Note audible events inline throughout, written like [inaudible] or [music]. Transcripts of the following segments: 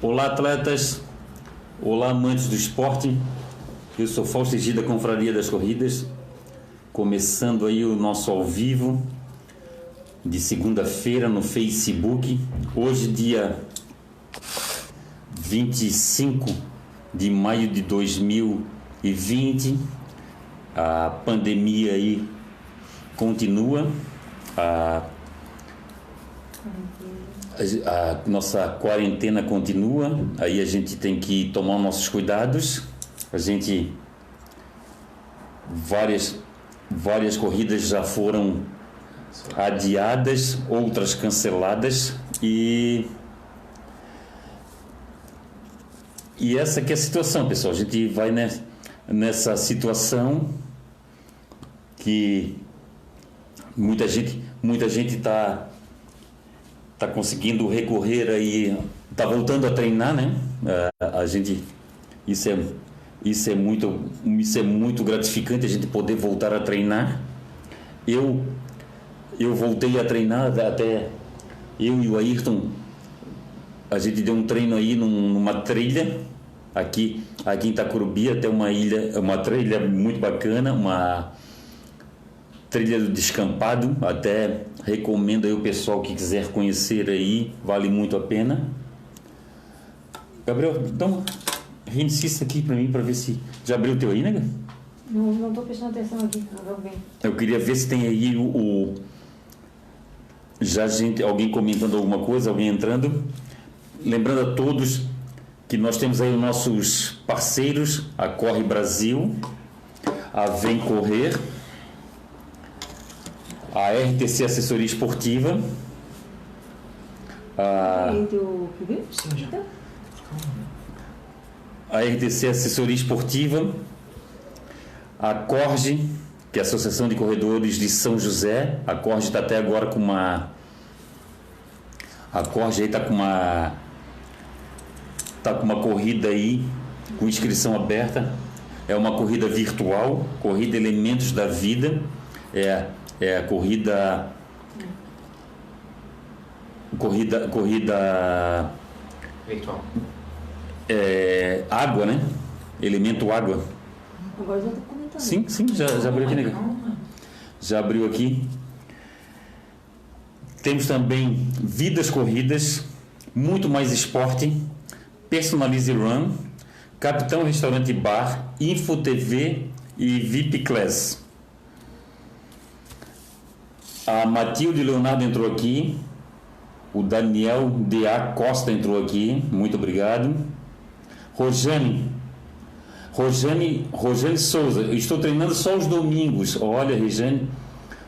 Olá, atletas. Olá, amantes do esporte. Eu sou Fausto G da Confraria das Corridas. Começando aí o nosso ao vivo de segunda-feira no Facebook. Hoje, dia 25 de maio de 2020. A pandemia aí continua. A a nossa quarentena continua, aí a gente tem que tomar nossos cuidados. A gente várias várias corridas já foram adiadas, outras canceladas e e essa que é a situação, pessoal. A gente vai nessa situação que muita gente muita gente está está conseguindo recorrer aí, está voltando a treinar, né? A, a gente, isso é, isso é muito, isso é muito gratificante a gente poder voltar a treinar. Eu, eu voltei a treinar até eu e o Ayrton, a gente deu um treino aí num, numa trilha aqui, aqui em Itacurubi, até uma ilha, uma trilha muito bacana, uma trilha do descampado, até recomendo aí o pessoal que quiser conhecer aí, vale muito a pena. Gabriel, então reinicia isso aqui para mim para ver se já abriu o teu aí, né? Não, não tô prestando atenção aqui, bem. Eu queria ver se tem aí o, o já gente, alguém comentando alguma coisa, alguém entrando. Lembrando a todos que nós temos aí os nossos parceiros, a Corre Brasil, a Vem Correr, a RTC Assessoria Esportiva. A, a RTC Assessoria Esportiva. A Corge, que é a Associação de Corredores de São José. A Corge está até agora com uma. A Corge aí está com uma. Está com uma corrida aí, com inscrição aberta. É uma corrida virtual, corrida Elementos da Vida. É é a corrida corrida corrida virtual. É, água né? Elemento água. Agora já tá comentando. Sim sim já, já abriu aqui né? Já abriu aqui. Temos também vidas corridas muito mais esporte personalize run capitão restaurante bar info tv e vip class a Matilde Leonardo entrou aqui. O Daniel D.A. Costa entrou aqui. Muito obrigado. Rojane. Rojane, Rojane Souza. Eu estou treinando só os domingos. Olha, Rejane.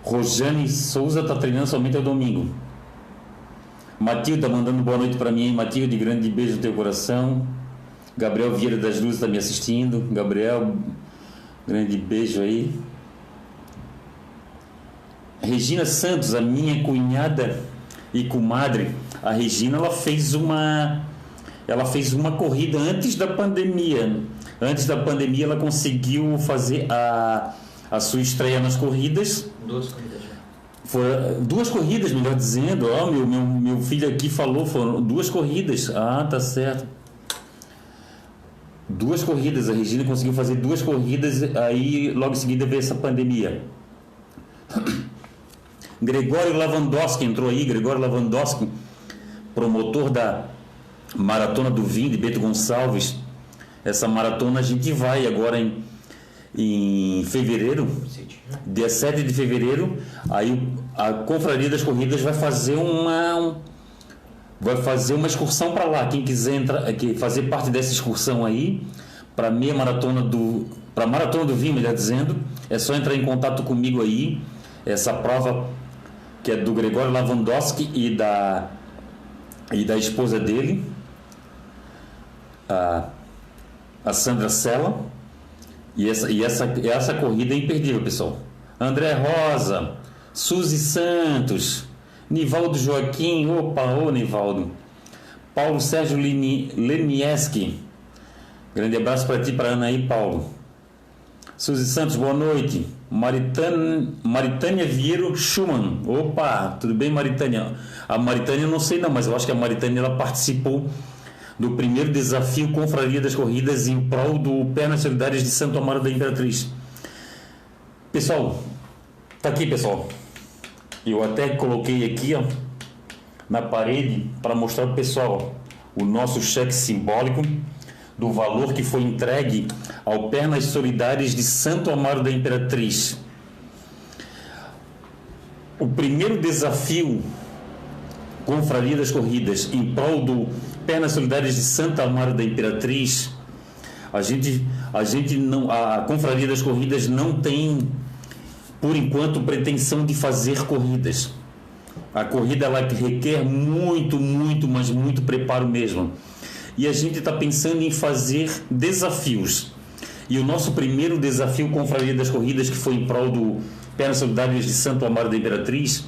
Rojane Souza está treinando somente ao domingo. Matilde está mandando boa noite para mim. Matilde, grande beijo no teu coração. Gabriel Vieira das Luzes está me assistindo. Gabriel, grande beijo aí. Regina Santos, a minha cunhada e comadre, a Regina, ela fez uma ela fez uma corrida antes da pandemia. Antes da pandemia ela conseguiu fazer a, a sua estreia nas corridas. Duas corridas. Foram duas corridas, melhor dizendo. Ó, oh, meu, meu, meu filho aqui falou, foram duas corridas. Ah, tá certo. Duas corridas, a Regina conseguiu fazer duas corridas, aí logo em seguida veio essa pandemia. Gregório Lavandowski entrou aí, Gregório Lavandowski, promotor da Maratona do Vinho de Beto Gonçalves. Essa maratona a gente vai agora em, em fevereiro, dia 7 de fevereiro, aí a Confraria das Corridas vai fazer uma vai fazer uma excursão para lá. Quem quiser entrar, fazer parte dessa excursão aí, para meia maratona do para maratona do vinho, melhor dizendo, é só entrar em contato comigo aí. Essa prova que é do Gregório Lavandowski e da, e da esposa dele, a, a Sandra Sela. E essa, e essa, essa corrida é imperdível, pessoal. André Rosa, Suzy Santos, Nivaldo Joaquim, opa, ô Nivaldo. Paulo Sérgio Lemieski. Grande abraço para ti, para Ana Paulo. Suzy Santos, boa noite. Maritânia, Maritânia Vieiro Schumann. Opa, tudo bem, Maritânia? A Maritânia não sei não, mas eu acho que a Maritânia ela participou do primeiro desafio Confraria das Corridas em prol do Pernas Solidárias de Santo Amaro da Imperatriz. Pessoal, tá aqui, pessoal. Eu até coloquei aqui, ó, na parede para mostrar para o pessoal ó, o nosso cheque simbólico do valor que foi entregue ao Pernas Solidárias de Santo Amaro da Imperatriz. O primeiro desafio Confraria das Corridas em prol do Pernas Solidárias de Santa Amaro da Imperatriz, a gente, a gente não, a Confraria das Corridas não tem, por enquanto, pretensão de fazer corridas. A corrida ela requer muito, muito, mas muito preparo mesmo. E a gente está pensando em fazer desafios. E o nosso primeiro desafio Confraria das Corridas, que foi em prol do Pernas Solidárias de Santo Amaro da Imperatriz,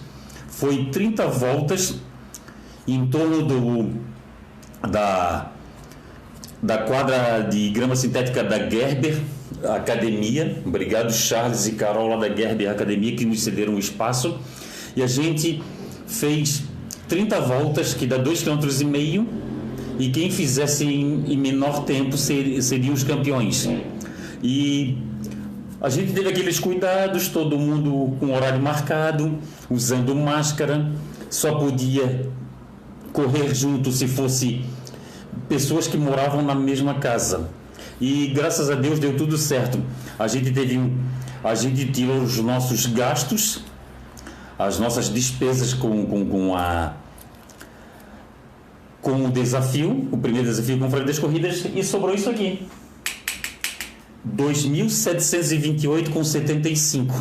foi 30 voltas em torno do, da, da quadra de grama sintética da Gerber Academia. Obrigado, Charles e Carol, lá da Gerber Academia, que nos cederam o espaço. E a gente fez 30 voltas, que dá 2,5 km, e quem fizesse em, em menor tempo ser, seriam os campeões. E a gente teve aqueles cuidados, todo mundo com horário marcado, usando máscara, só podia correr junto se fosse pessoas que moravam na mesma casa. E graças a Deus deu tudo certo. A gente teve a gente tirou os nossos gastos, as nossas despesas com, com, com a com o desafio, o primeiro desafio com o das corridas e sobrou isso aqui. 2.728,75.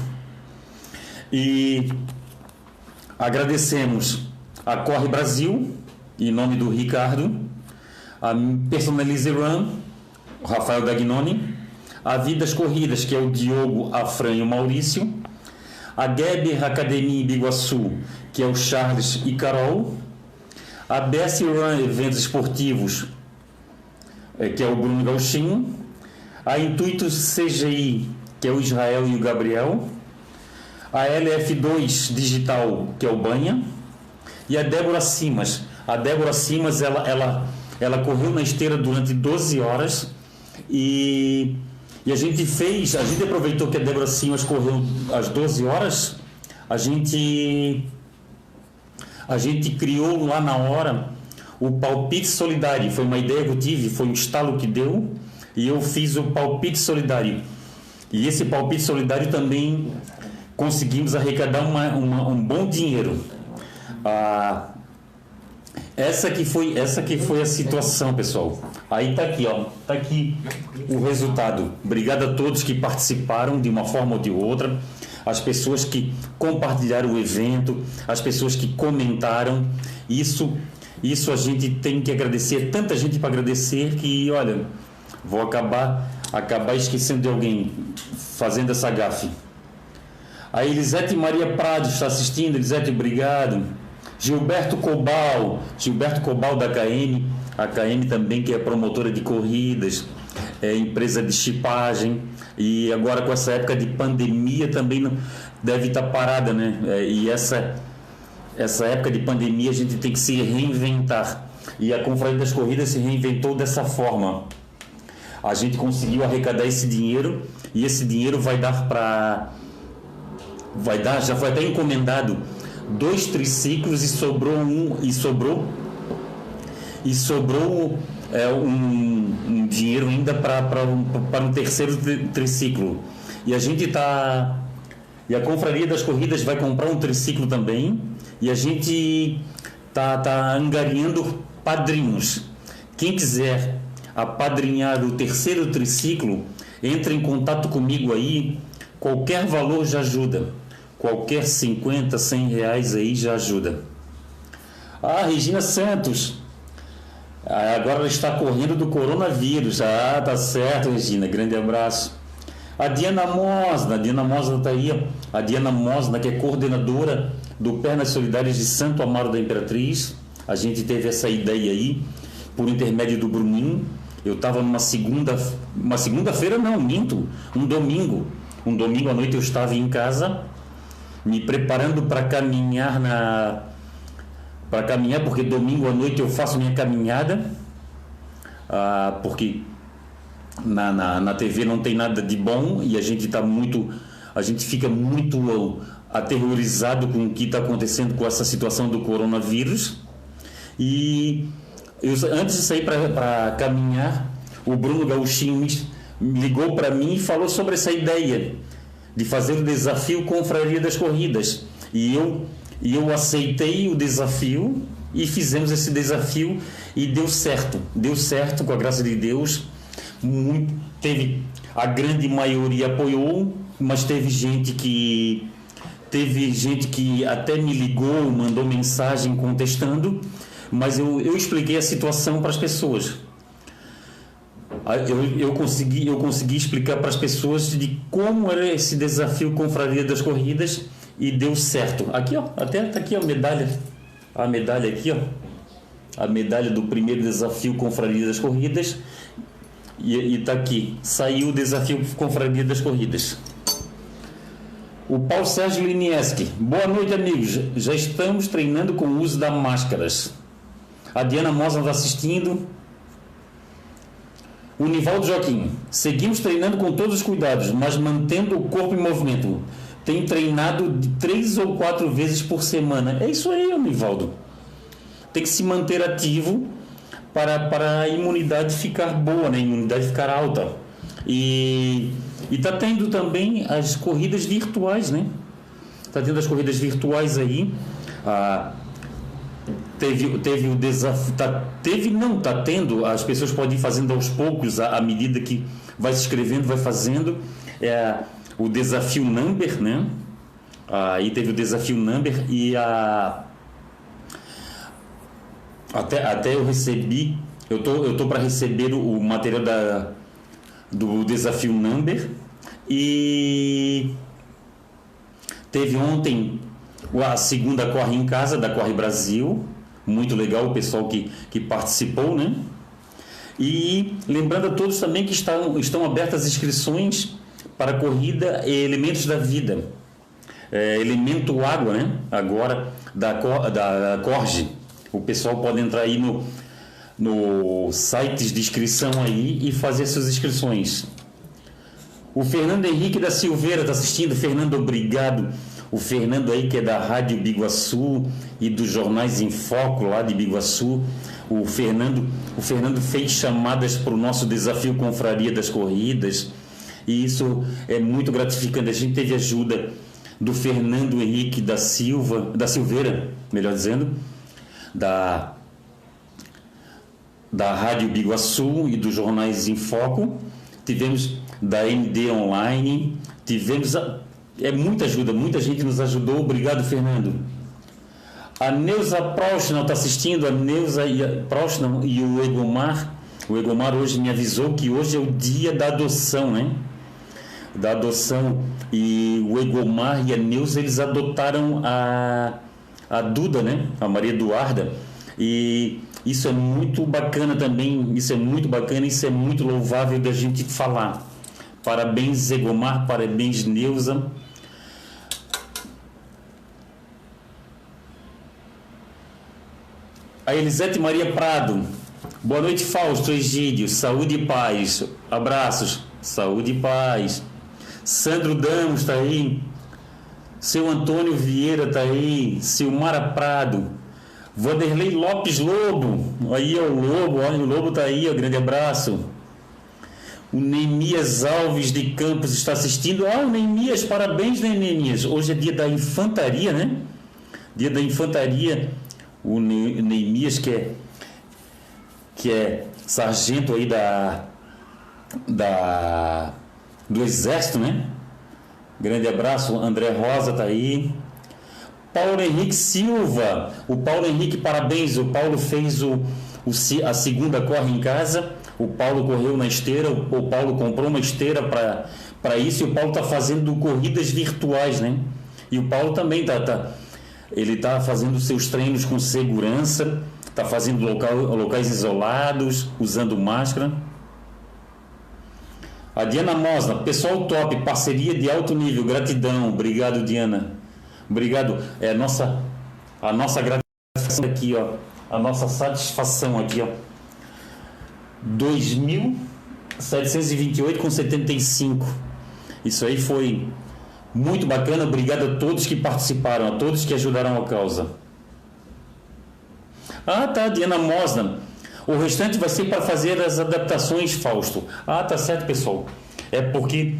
E agradecemos a Corre Brasil, em nome do Ricardo, a Personalize Run, o Rafael Dagnoni, a Vidas Corridas, que é o Diogo, Afran e o Maurício, a Geber Academia em Biguaçu, que é o Charles e Carol, a Best Run Eventos Esportivos, é, que é o Bruno Gauchinho, a Intuito CGI, que é o Israel e o Gabriel, a LF2 Digital, que é o Banha, e a Débora Simas, a Débora Simas, ela, ela, ela correu na esteira durante 12 horas e, e a gente fez, a gente aproveitou que a Débora Simas correu às 12 horas, a gente, a gente criou lá na hora o palpite solidário. Foi uma ideia que eu tive, foi um estalo que deu e eu fiz o palpite solidário. E esse palpite solidário também conseguimos arrecadar uma, uma, um bom dinheiro. Ah, essa que foi, essa que foi a situação, pessoal. Aí tá aqui, ó, tá aqui o resultado. Obrigado a todos que participaram de uma forma ou de outra, as pessoas que compartilharam o evento, as pessoas que comentaram. Isso, isso a gente tem que agradecer. Tanta gente para agradecer que, olha, vou acabar, acabar esquecendo de alguém fazendo essa gafe. A Elisete Maria Prado está assistindo. Elisete, obrigado. Gilberto Cobal, Gilberto Cobal da KM, a KM também que é promotora de corridas, é empresa de chipagem e agora com essa época de pandemia também não, deve estar parada, né? É, e essa essa época de pandemia a gente tem que se reinventar e a Confraria das Corridas se reinventou dessa forma. A gente conseguiu arrecadar esse dinheiro e esse dinheiro vai dar para vai dar já foi até encomendado dois triciclos e sobrou um e sobrou e sobrou um, um, dinheiro ainda para um, para um terceiro triciclo e a gente está e a confraria das corridas vai comprar um triciclo também e a gente tá tá angariando padrinhos quem quiser apadrinhar o terceiro triciclo entre em contato comigo aí qualquer valor já ajuda Qualquer 50, 100 reais aí já ajuda. Ah, Regina Santos. Agora ela está correndo do coronavírus. Ah, tá certo, Regina. Grande abraço. A Diana Mosna. A Diana Mosna está aí. A Diana Mosna, que é coordenadora do Pernas Solidárias de Santo Amaro da Imperatriz. A gente teve essa ideia aí por intermédio do Bruninho. Eu estava numa segunda, uma segunda-feira não, minto, um domingo. Um domingo à noite eu estava em casa me preparando para caminhar na para caminhar porque domingo à noite eu faço minha caminhada ah, porque na, na, na TV não tem nada de bom e a gente está muito, a gente fica muito aterrorizado com o que está acontecendo com essa situação do coronavírus. E eu, antes de sair para caminhar, o Bruno Gauchinho ligou para mim e falou sobre essa ideia de fazer o desafio Confraria das Corridas. E eu, e eu aceitei o desafio e fizemos esse desafio e deu certo. Deu certo com a graça de Deus. Muito, teve a grande maioria apoiou, mas teve gente que teve gente que até me ligou, mandou mensagem contestando, mas eu, eu expliquei a situação para as pessoas. Eu, eu, consegui, eu consegui explicar para as pessoas de como era esse desafio Confraria das Corridas e deu certo. Aqui, ó, até tá aqui a medalha, a medalha aqui, ó, a medalha do primeiro desafio Confraria das Corridas e está aqui, saiu o desafio Confraria das Corridas. O Paulo Sérgio Linieski. Boa noite, amigos. Já estamos treinando com o uso das máscaras. A Diana Mosa está assistindo. O Nivaldo Joaquim. Seguimos treinando com todos os cuidados, mas mantendo o corpo em movimento. Tem treinado três ou quatro vezes por semana. É isso aí, Nivaldo. Tem que se manter ativo para, para a imunidade ficar boa, né? a imunidade ficar alta. E está tendo também as corridas virtuais, né? Está tendo as corridas virtuais aí. Ah, teve, teve o desafio. Tá, teve, não, está tendo. As pessoas podem ir fazendo aos poucos, à, à medida que vai se inscrevendo, vai fazendo. É, o desafio number, né? Aí teve o desafio number e a. Até, até eu recebi. Eu tô, eu tô para receber o, o material da, do desafio number e teve ontem a segunda Corre em Casa da Corre Brasil muito legal o pessoal que, que participou, né? E lembrando a todos também que estão, estão abertas inscrições para a corrida Elementos da Vida. É, elemento Água, né? Agora da, da, da Corge. O pessoal pode entrar aí no, no sites de inscrição aí e fazer suas inscrições. O Fernando Henrique da Silveira está assistindo. Fernando, obrigado o Fernando aí, que é da Rádio Biguaçu e dos jornais em foco lá de Biguaçu. O Fernando, o Fernando fez chamadas para o nosso desafio Confraria das Corridas. E isso é muito gratificante. A gente teve ajuda do Fernando Henrique da Silva, da Silveira, melhor dizendo, da da Rádio Biguaçu e dos jornais em foco. Tivemos da MD Online, tivemos a, é muita ajuda, muita gente nos ajudou. Obrigado, Fernando. A Neuza Prostnam está assistindo, a Neuza Prostnam e o Egomar. O Egomar hoje me avisou que hoje é o dia da adoção, né? Da adoção. E o Egomar e a Neuza, eles adotaram a, a Duda, né? A Maria Eduarda. E isso é muito bacana também, isso é muito bacana, isso é muito louvável da gente falar. Parabéns, Egomar, parabéns, Neuza. A Elisete Maria Prado. Boa noite, Fausto Egídio. Saúde e paz. Abraços. Saúde e paz. Sandro Damos está aí. Seu Antônio Vieira está aí. Silmara Prado. Vanderlei Lopes Lobo. Aí é o Lobo. Olha, o Lobo está aí. Ó, grande abraço. O Neemias Alves de Campos está assistindo. Ah, o Neemias, parabéns, né, Neemias? Hoje é dia da infantaria, né? Dia da infantaria o Neemias, que é, que é sargento aí da, da, do Exército, né? Grande abraço, André Rosa tá aí. Paulo Henrique Silva, o Paulo Henrique, parabéns, o Paulo fez o, o a segunda corre em casa, o Paulo correu na esteira, o Paulo comprou uma esteira para isso e o Paulo está fazendo corridas virtuais, né? E o Paulo também está tá, ele está fazendo seus treinos com segurança, está fazendo local, locais isolados, usando máscara. A Diana Mosna, pessoal top, parceria de alto nível, gratidão, obrigado Diana, obrigado, é a nossa, a nossa gratidão aqui, ó, a nossa satisfação aqui, ó. 2.728 com 75. Isso aí foi muito bacana. Obrigado a todos que participaram, a todos que ajudaram a causa. Ah, tá, Diana Mosna. O restante vai ser para fazer as adaptações, Fausto. Ah, tá certo, pessoal. É porque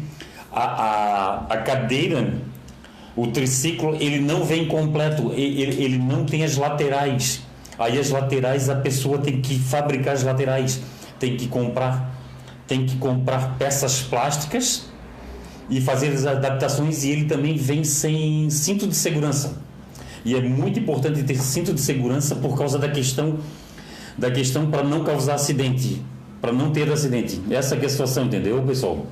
a, a, a cadeira, o triciclo, ele não vem completo, ele, ele não tem as laterais. Aí as laterais a pessoa tem que fabricar as laterais, tem que comprar, tem que comprar peças plásticas e fazer as adaptações e ele também vem sem cinto de segurança. E é muito importante ter cinto de segurança por causa da questão da questão para não causar acidente, para não ter acidente. Essa é a situação, entendeu, pessoal?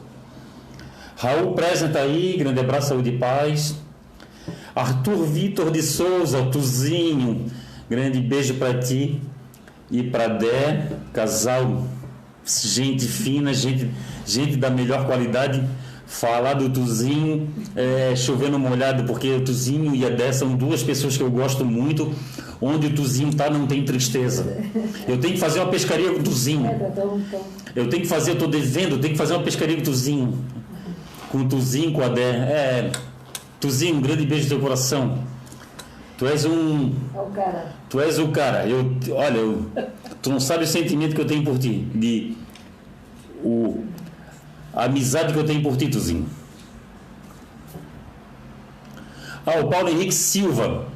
Raul presente aí, grande abraço, saúde e paz. Arthur Vitor de Souza, Tuzinho, grande beijo para ti e para Dé, casal, gente fina, gente, gente da melhor qualidade. Falar do Tuzinho, é, chovendo molhado, porque o Tuzinho e a Dé são duas pessoas que eu gosto muito. Onde o Tuzinho tá, não tem tristeza. Eu tenho que fazer uma pescaria com o Tuzinho. É, tá. Eu tenho que fazer, eu tô devendo, eu tenho que fazer uma pescaria com o Tuzinho. Com o Tuzinho, com a Dé. É, Tuzinho, um grande beijo no teu coração. Tu és um. É o cara. Tu és o cara. Eu, olha, eu, tu não sabe o sentimento que eu tenho por ti. De. O, a amizade que eu tenho por ti, Tuzinho. Ah, o Paulo Henrique Silva.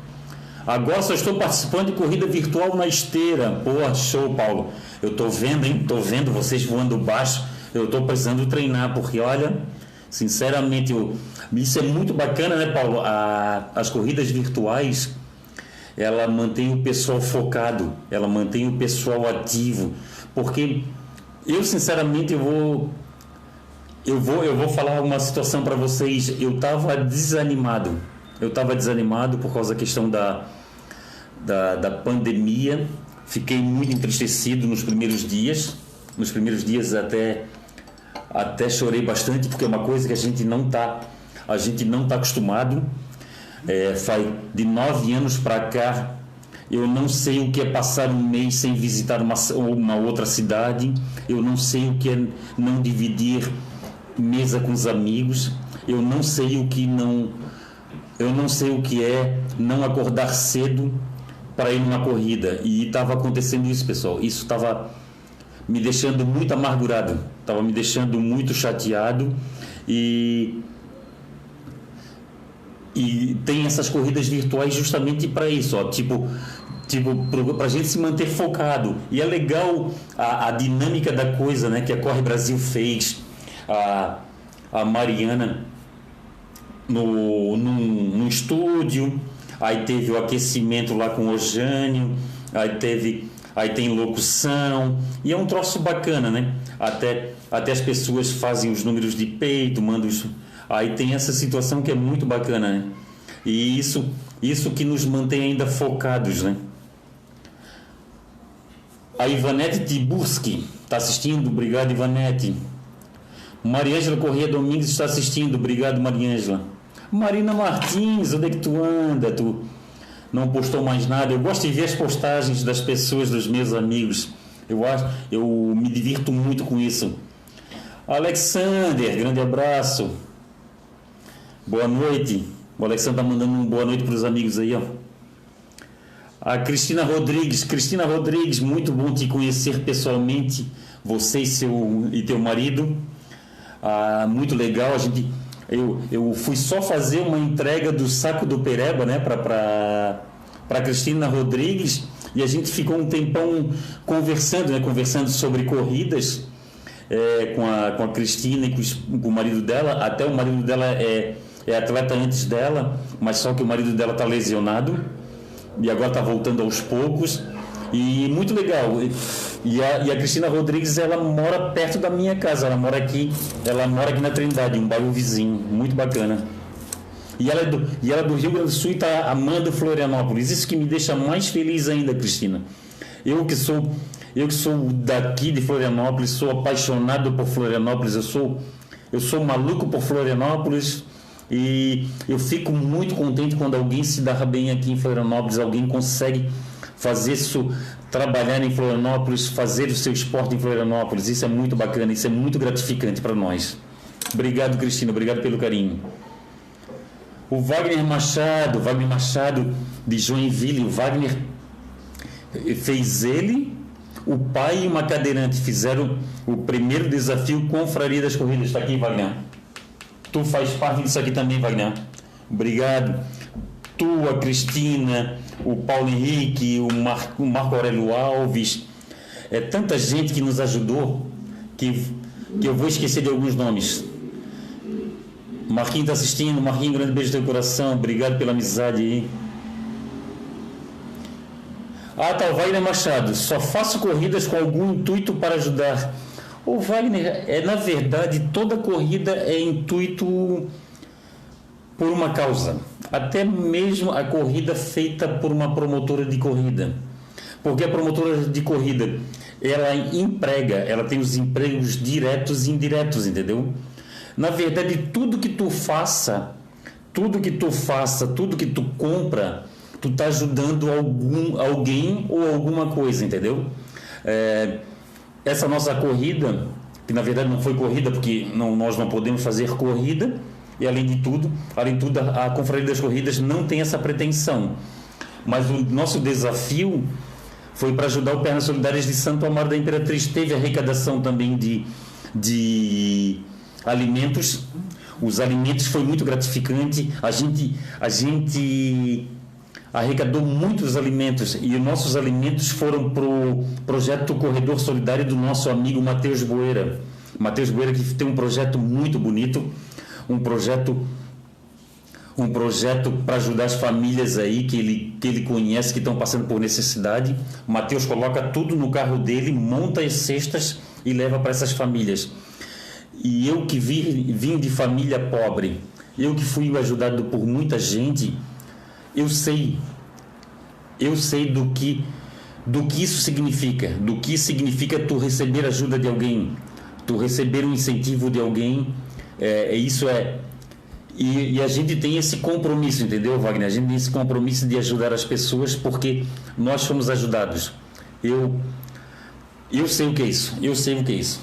Agora só estou participando de corrida virtual na esteira. Pô, show, Paulo. Eu tô vendo, hein? Tô vendo vocês voando baixo. Eu tô precisando treinar, porque olha, sinceramente, eu, isso é muito bacana, né, Paulo? A, as corridas virtuais, ela mantém o pessoal focado, ela mantém o pessoal ativo, porque eu, sinceramente, eu vou eu vou, eu vou falar uma situação para vocês. Eu estava desanimado. Eu estava desanimado por causa da questão da, da, da pandemia. Fiquei muito entristecido nos primeiros dias. Nos primeiros dias até até chorei bastante porque é uma coisa que a gente não tá a gente não tá acostumado. É, faz de nove anos para cá eu não sei o que é passar um mês sem visitar uma, uma outra cidade. Eu não sei o que é não dividir mesa com os amigos. Eu não sei o que não eu não sei o que é não acordar cedo para ir numa corrida. E estava acontecendo isso, pessoal. Isso estava me deixando muito amargurado, estava me deixando muito chateado. E e tem essas corridas virtuais justamente para isso, ó, tipo tipo para a gente se manter focado. E é legal a, a dinâmica da coisa, né, que a Corre Brasil fez a, a Mariana no, num, num estúdio, aí teve o aquecimento lá com o Jânio, aí teve aí tem locução, e é um troço bacana, né? Até, até as pessoas fazem os números de peito, mandam os, aí tem essa situação que é muito bacana, né? E isso, isso que nos mantém ainda focados, né? A Ivanete Tiburski está assistindo, obrigado Ivanete. Mariângela Corrêa Domingues está assistindo. Obrigado, Mariângela. Marina Martins, onde é que tu anda? Tu não postou mais nada. Eu gosto de ver as postagens das pessoas, dos meus amigos. Eu acho, eu me divirto muito com isso. Alexander, grande abraço. Boa noite. O Alexander está mandando um boa noite para os amigos aí, ó. A Cristina Rodrigues, Cristina Rodrigues, muito bom te conhecer pessoalmente, você e seu e teu marido ah, muito legal. A gente, eu, eu fui só fazer uma entrega do saco do Pereba, né, para Cristina Rodrigues e a gente ficou um tempão conversando, né, conversando sobre corridas é, com, a, com a Cristina e com, com, o marido dela. Até o marido dela é, é atleta antes dela, mas só que o marido dela está lesionado e agora está voltando aos poucos. E muito legal. E a, e a Cristina Rodrigues, ela mora perto da minha casa. Ela mora aqui, ela mora aqui na Trindade, um bairro vizinho. Muito bacana. E ela, é do, e ela é do Rio Grande do Sul e está amando Florianópolis. Isso que me deixa mais feliz ainda, Cristina. Eu que sou eu que sou daqui de Florianópolis, sou apaixonado por Florianópolis, eu sou eu sou maluco por Florianópolis e eu fico muito contente quando alguém se dá bem aqui em Florianópolis, alguém consegue fazer isso, trabalhar em Florianópolis, fazer o seu esporte em Florianópolis. Isso é muito bacana, isso é muito gratificante para nós. Obrigado, Cristina, obrigado pelo carinho. O Wagner Machado, Wagner Machado de Joinville, o Wagner fez ele, o pai e uma cadeirante fizeram o primeiro desafio Confraria das Corridas. Está aqui, Wagner. Tu faz parte disso aqui também, Wagner. Obrigado. Tu, a Cristina, o Paulo Henrique, o, Mar, o Marco Aurélio Alves. É tanta gente que nos ajudou que, que eu vou esquecer de alguns nomes. Marquinhos está assistindo. Marquinhos, grande beijo no teu coração. Obrigado pela amizade aí. Ah, tá, o Wagner Machado. Só faço corridas com algum intuito para ajudar. O Wagner, é na verdade, toda corrida é intuito por uma causa. Até mesmo a corrida feita por uma promotora de corrida. Porque a promotora de corrida, ela emprega, ela tem os empregos diretos e indiretos, entendeu? Na verdade, tudo que tu faça, tudo que tu faça, tudo que tu compra, tu tá ajudando algum, alguém ou alguma coisa, entendeu? É, essa nossa corrida, que na verdade não foi corrida, porque não, nós não podemos fazer corrida, e além de tudo, além de tudo, a, a Confraria das Corridas não tem essa pretensão. Mas o nosso desafio foi para ajudar o Pernas Solidárias de Santo Amaro da Imperatriz. Teve arrecadação também de, de alimentos. Os alimentos foi muito gratificante. A gente, a gente arrecadou muitos alimentos e os nossos alimentos foram para o projeto Corredor Solidário do nosso amigo Matheus Boeira. Matheus Boeira que tem um projeto muito bonito, um projeto um projeto para ajudar as famílias aí que ele, que ele conhece que estão passando por necessidade. O Matheus coloca tudo no carro dele, monta as cestas e leva para essas famílias. E eu que vim, vim de família pobre, eu que fui ajudado por muita gente, eu sei, eu sei do que, do que isso significa, do que significa tu receber ajuda de alguém, tu receber um incentivo de alguém, é, é isso é e, e, a gente tem esse compromisso, entendeu, Wagner? A gente tem esse compromisso de ajudar as pessoas porque nós fomos ajudados. Eu, eu sei o que é isso. Eu sei o que é isso.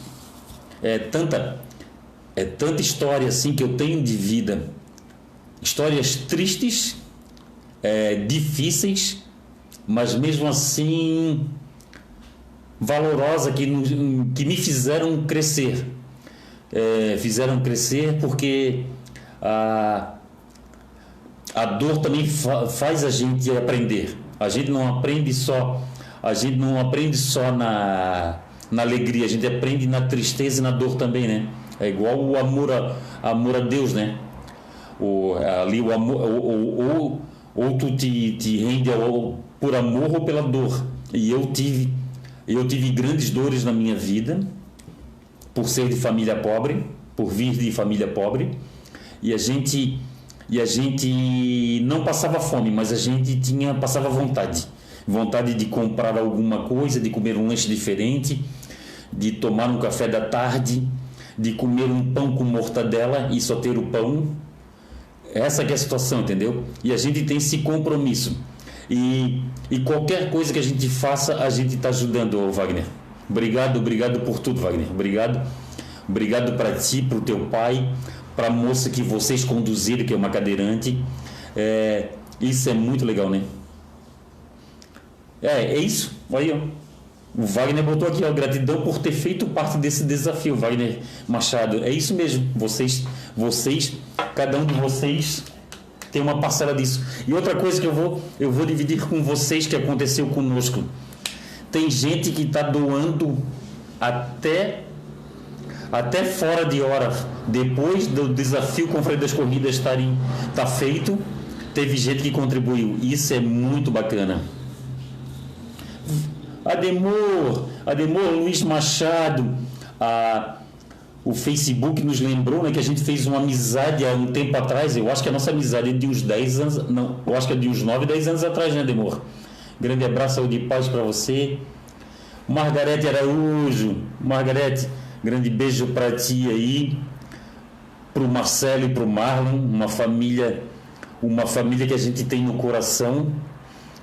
É tanta, é tanta história assim que eu tenho de vida, histórias tristes, é, difíceis, mas mesmo assim valorosa que, que me fizeram crescer. É, fizeram crescer porque a, a dor também fa, faz a gente aprender. A gente não aprende só, a gente não aprende só na, na alegria, a gente aprende na tristeza e na dor também, né? É igual o amor a, amor a Deus, né? O, ali o amor, ou, ou, ou tu te, te rende ao, por amor ou pela dor. E eu tive, eu tive grandes dores na minha vida, por ser de família pobre, por vir de família pobre, e a gente e a gente não passava fome, mas a gente tinha passava vontade, vontade de comprar alguma coisa, de comer um lanche diferente, de tomar um café da tarde, de comer um pão com mortadela e só ter o pão. Essa é a situação, entendeu? E a gente tem esse compromisso. E, e qualquer coisa que a gente faça, a gente está ajudando, Wagner. Obrigado, obrigado por tudo, Wagner. Obrigado. Obrigado para ti, para o teu pai, para a moça que vocês conduziram, que é uma cadeirante. É, isso é muito legal, né? É, é isso. Aí, ó. O Wagner botou aqui, ó, gratidão por ter feito parte desse desafio, Wagner Machado. É isso mesmo. Vocês, vocês, cada um de vocês tem uma parcela disso. E outra coisa que eu vou, eu vou dividir com vocês que aconteceu conosco. Tem gente que está doando até até fora de hora, depois do desafio com freio das corridas estarem tá feito, teve gente que contribuiu. Isso é muito bacana. Ademor, Ademor Luiz Machado, a, o Facebook nos lembrou né, que a gente fez uma amizade há um tempo atrás. Eu acho que a nossa amizade é de uns 10 anos, não, eu acho que é de uns 9, 10 anos atrás, né, Ademor? Grande abraço, saúde e paz para você. Margarete Araújo, Margarete, grande beijo para ti aí, para o Marcelo e para o Marlon, uma família, uma família que a gente tem no coração.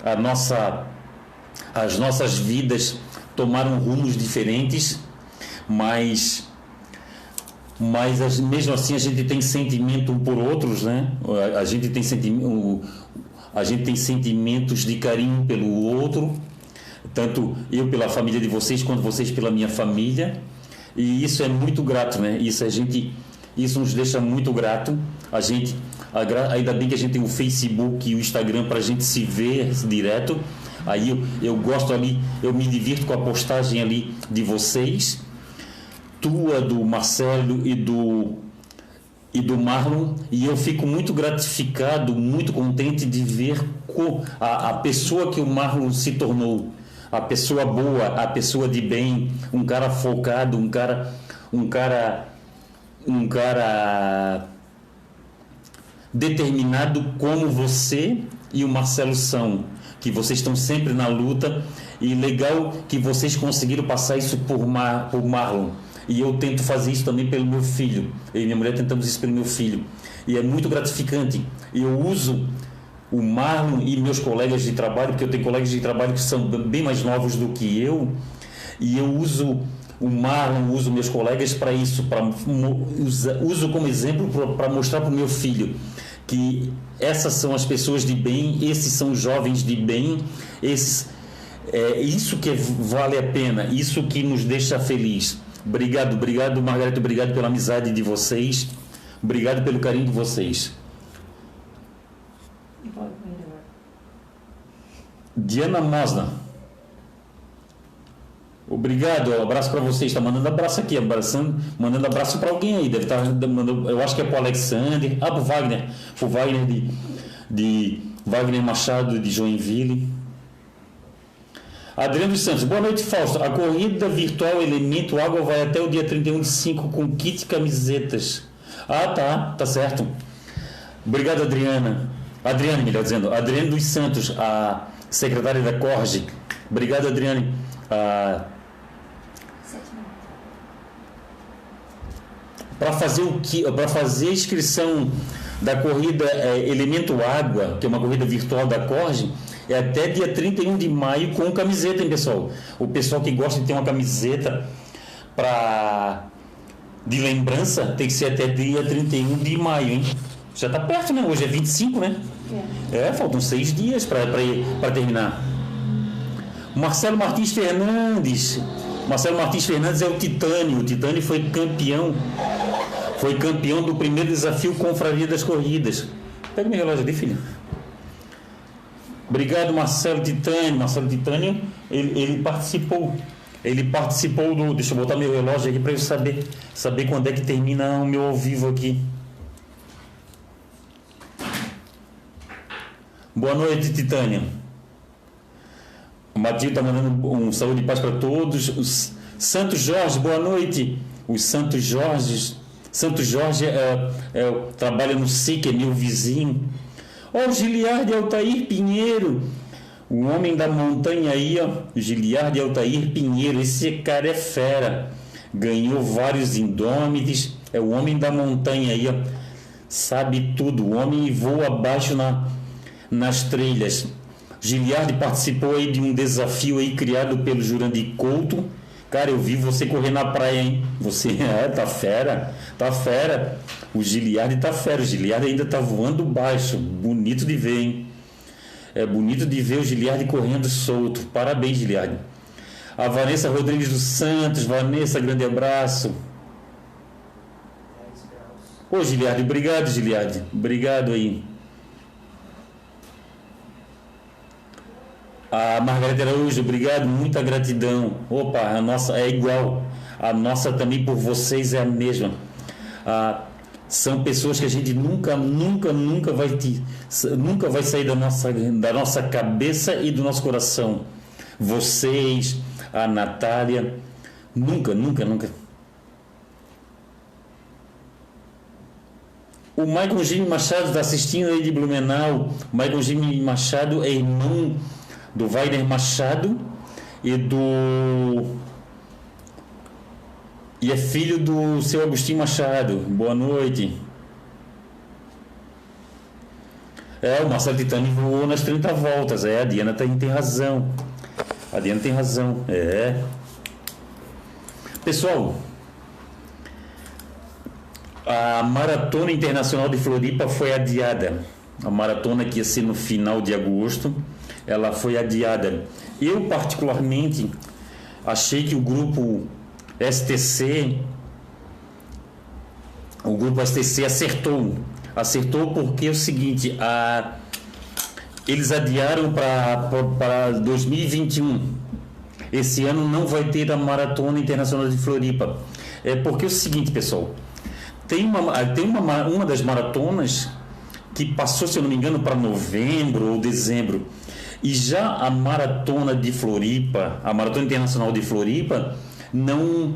A nossa as nossas vidas tomaram rumos diferentes, mas mas as- mesmo assim a gente tem sentimento um por outros, né? A gente tem sentimento, a gente tem sentimentos de carinho pelo outro, tanto eu pela família de vocês quanto vocês pela minha família, e isso é muito grato, né? Isso a gente, isso nos deixa muito grato. A gente, ainda bem que a gente tem o Facebook e o Instagram para a gente se ver direto. Aí eu, eu gosto ali, eu me divirto com a postagem ali de vocês tua, do Marcelo e do e do Marlon e eu fico muito gratificado, muito contente de ver a, a pessoa que o Marlon se tornou, a pessoa boa, a pessoa de bem, um cara focado, um cara, um cara, um cara determinado como você e o Marcelo são, que vocês estão sempre na luta e legal que vocês conseguiram passar isso por, Mar, por Marlon. E eu tento fazer isso também pelo meu filho. Eu e minha mulher tentamos isso pelo meu filho. E é muito gratificante. Eu uso o Marlon e meus colegas de trabalho, porque eu tenho colegas de trabalho que são bem mais novos do que eu, e eu uso o Marlon, uso meus colegas para isso, para uso como exemplo para mostrar para o meu filho que essas são as pessoas de bem, esses são os jovens de bem, esses é isso que vale a pena, isso que nos deixa feliz. Obrigado, obrigado, Margareta, obrigado pela amizade de vocês, obrigado pelo carinho de vocês. Diana Mosna. Obrigado, um abraço para vocês. Está mandando abraço aqui, abraçando, mandando abraço para alguém aí. Deve estar mandando, eu acho que é para Alexander, ah, para Wagner, para Wagner de, de Wagner Machado de Joinville. Adriano dos Santos, boa noite, Fausto. A corrida virtual Elemento Água vai até o dia 31 de 5 com kit camisetas. Ah, tá, tá certo. Obrigado, Adriana. Adriane, melhor dizendo. Adriane dos Santos, a secretária da Corge. Obrigado, Adriane. Ah, para fazer o que para fazer a inscrição da corrida é, Elemento Água, que é uma corrida virtual da Corge, é até dia 31 de maio com camiseta, hein, pessoal? O pessoal que gosta de ter uma camiseta para de lembrança tem que ser até dia 31 de maio, hein? Já está perto, né? Hoje é 25, né? É. É, faltam seis dias para terminar. Marcelo Martins Fernandes. Marcelo Martins Fernandes é o Titânio. O Titânio foi campeão. Foi campeão do primeiro desafio Confraria das Corridas. Pega minha relógio ali, filho. Obrigado, Marcelo Titânio. Marcelo Titânio, ele, ele participou. Ele participou do. Deixa eu botar meu relógio aqui para eu saber, saber quando é que termina o meu ao vivo aqui. Boa noite, Titânia. O Matilde está mandando um saúde e paz para todos. Os Santos Jorge, boa noite. Os Santos Jorge. Santos Jorge é, é, trabalha no SIC, é meu vizinho. Ó, o Giliardi Altair Pinheiro. O homem da montanha aí, ó. Giliardi Altair Pinheiro. Esse cara é fera. Ganhou vários indômites. É o homem da montanha aí, ó. Sabe tudo. O homem voa abaixo na, nas trilhas. Giliardi participou aí de um desafio aí criado pelo Jurandir Couto. Cara, eu vi você correr na praia, hein? Você [laughs] é, tá fera, tá fera. O Giliardi tá fera, o Giliardi ainda tá voando baixo. Bonito de ver, hein? É bonito de ver o Giliardi correndo solto. Parabéns, Giliardi. A Vanessa Rodrigues dos Santos, Vanessa, grande abraço. Ô, Giliardi, obrigado, Giliardi. Obrigado aí. A Margarida Araújo, obrigado, muita gratidão. Opa, a nossa é igual. A nossa também por vocês é a mesma. Ah, são pessoas que a gente nunca, nunca, nunca vai te, nunca vai sair da nossa, da nossa cabeça e do nosso coração. Vocês, a Natália, nunca, nunca, nunca. O Michael Jimmy Machado está assistindo aí de Blumenau. O Michael Jimmy Machado é irmão do Wagner Machado e do e é filho do seu Agostinho Machado. Boa noite. É, o Marcelo Titani voou nas 30 voltas. É, a Diana tem, tem razão. A Diana tem razão. É. Pessoal, a Maratona Internacional de Floripa foi adiada. A maratona que ia ser no final de agosto, ela foi adiada. Eu, particularmente, achei que o grupo STC, o grupo STC acertou. Acertou porque é o seguinte, a, eles adiaram para 2021. Esse ano não vai ter a Maratona Internacional de Floripa. É porque é o seguinte, pessoal. Tem uma, tem uma, uma das maratonas que passou, se eu não me engano, para novembro ou dezembro. E já a maratona de Floripa, a Maratona Internacional de Floripa, não.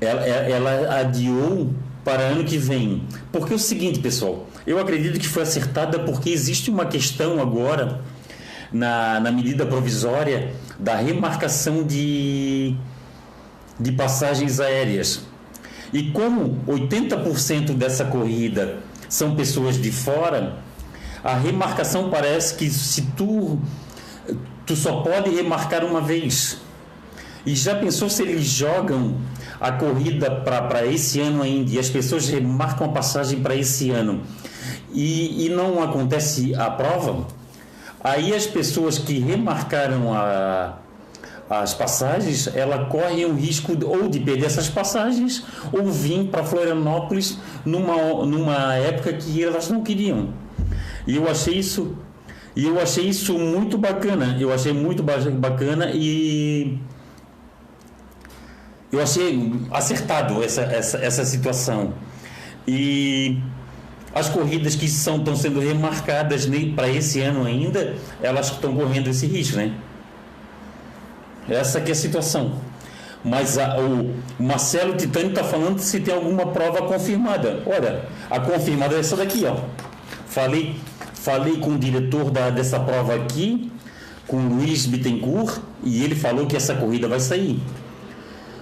Ela, ela adiou para ano que vem. Porque é o seguinte, pessoal, eu acredito que foi acertada porque existe uma questão agora na, na medida provisória da remarcação de, de passagens aéreas. E como 80% dessa corrida são pessoas de fora, a remarcação parece que se tu, tu só pode remarcar uma vez. E já pensou se eles jogam a corrida para esse ano ainda e as pessoas remarcam a passagem para esse ano e, e não acontece a prova? Aí as pessoas que remarcaram a, as passagens, ela corre o risco ou de perder essas passagens ou vir para Florianópolis numa, numa época que elas não queriam. E eu achei isso e eu achei isso muito bacana. Eu achei muito bacana e eu achei acertado essa, essa, essa situação. E as corridas que são, estão sendo remarcadas para esse ano ainda, elas estão correndo esse risco, né? Essa que é a situação. Mas a, o Marcelo Titani está falando se tem alguma prova confirmada. Olha, a confirmada é essa daqui, ó. Falei, falei com o diretor da, dessa prova aqui, com o Luiz Bittencourt, e ele falou que essa corrida vai sair.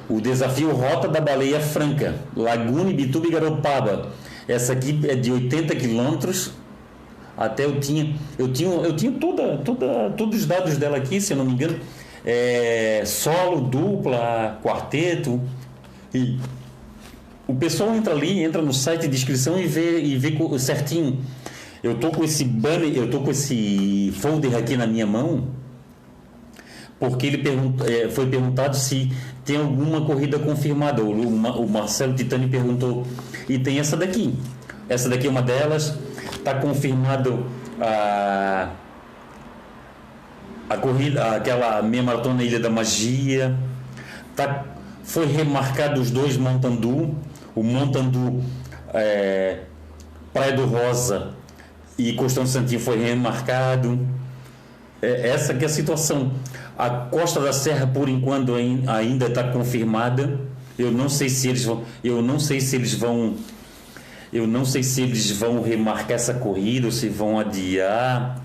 O desafio Rota da Baleia Franca, Laguna, Bituba e Garopaba. Essa aqui é de 80 quilômetros. Até eu tinha, eu tinha, eu tinha toda, toda, todos os dados dela aqui, se eu não me engano é, solo, dupla, quarteto. E o pessoal entra ali, entra no site de inscrição e vê, e vê certinho. Eu tô com esse banner, eu tô com esse folder aqui na minha mão, porque ele é, foi perguntado se tem alguma corrida confirmada. O, Marcelo Titani perguntou, e tem essa daqui. Essa daqui é uma delas, está confirmado a. A corrida, aquela meia maratona Ilha da Magia, tá, foi remarcado os dois Montandu, o Montandu é, Praia do Rosa e Costão Santinho foi remarcado. É, essa que é a situação. A Costa da Serra, por enquanto, ainda está confirmada. Eu não sei se eles vão. Eu não sei se eles vão. Eu não sei se eles vão remarcar essa corrida ou se vão adiar.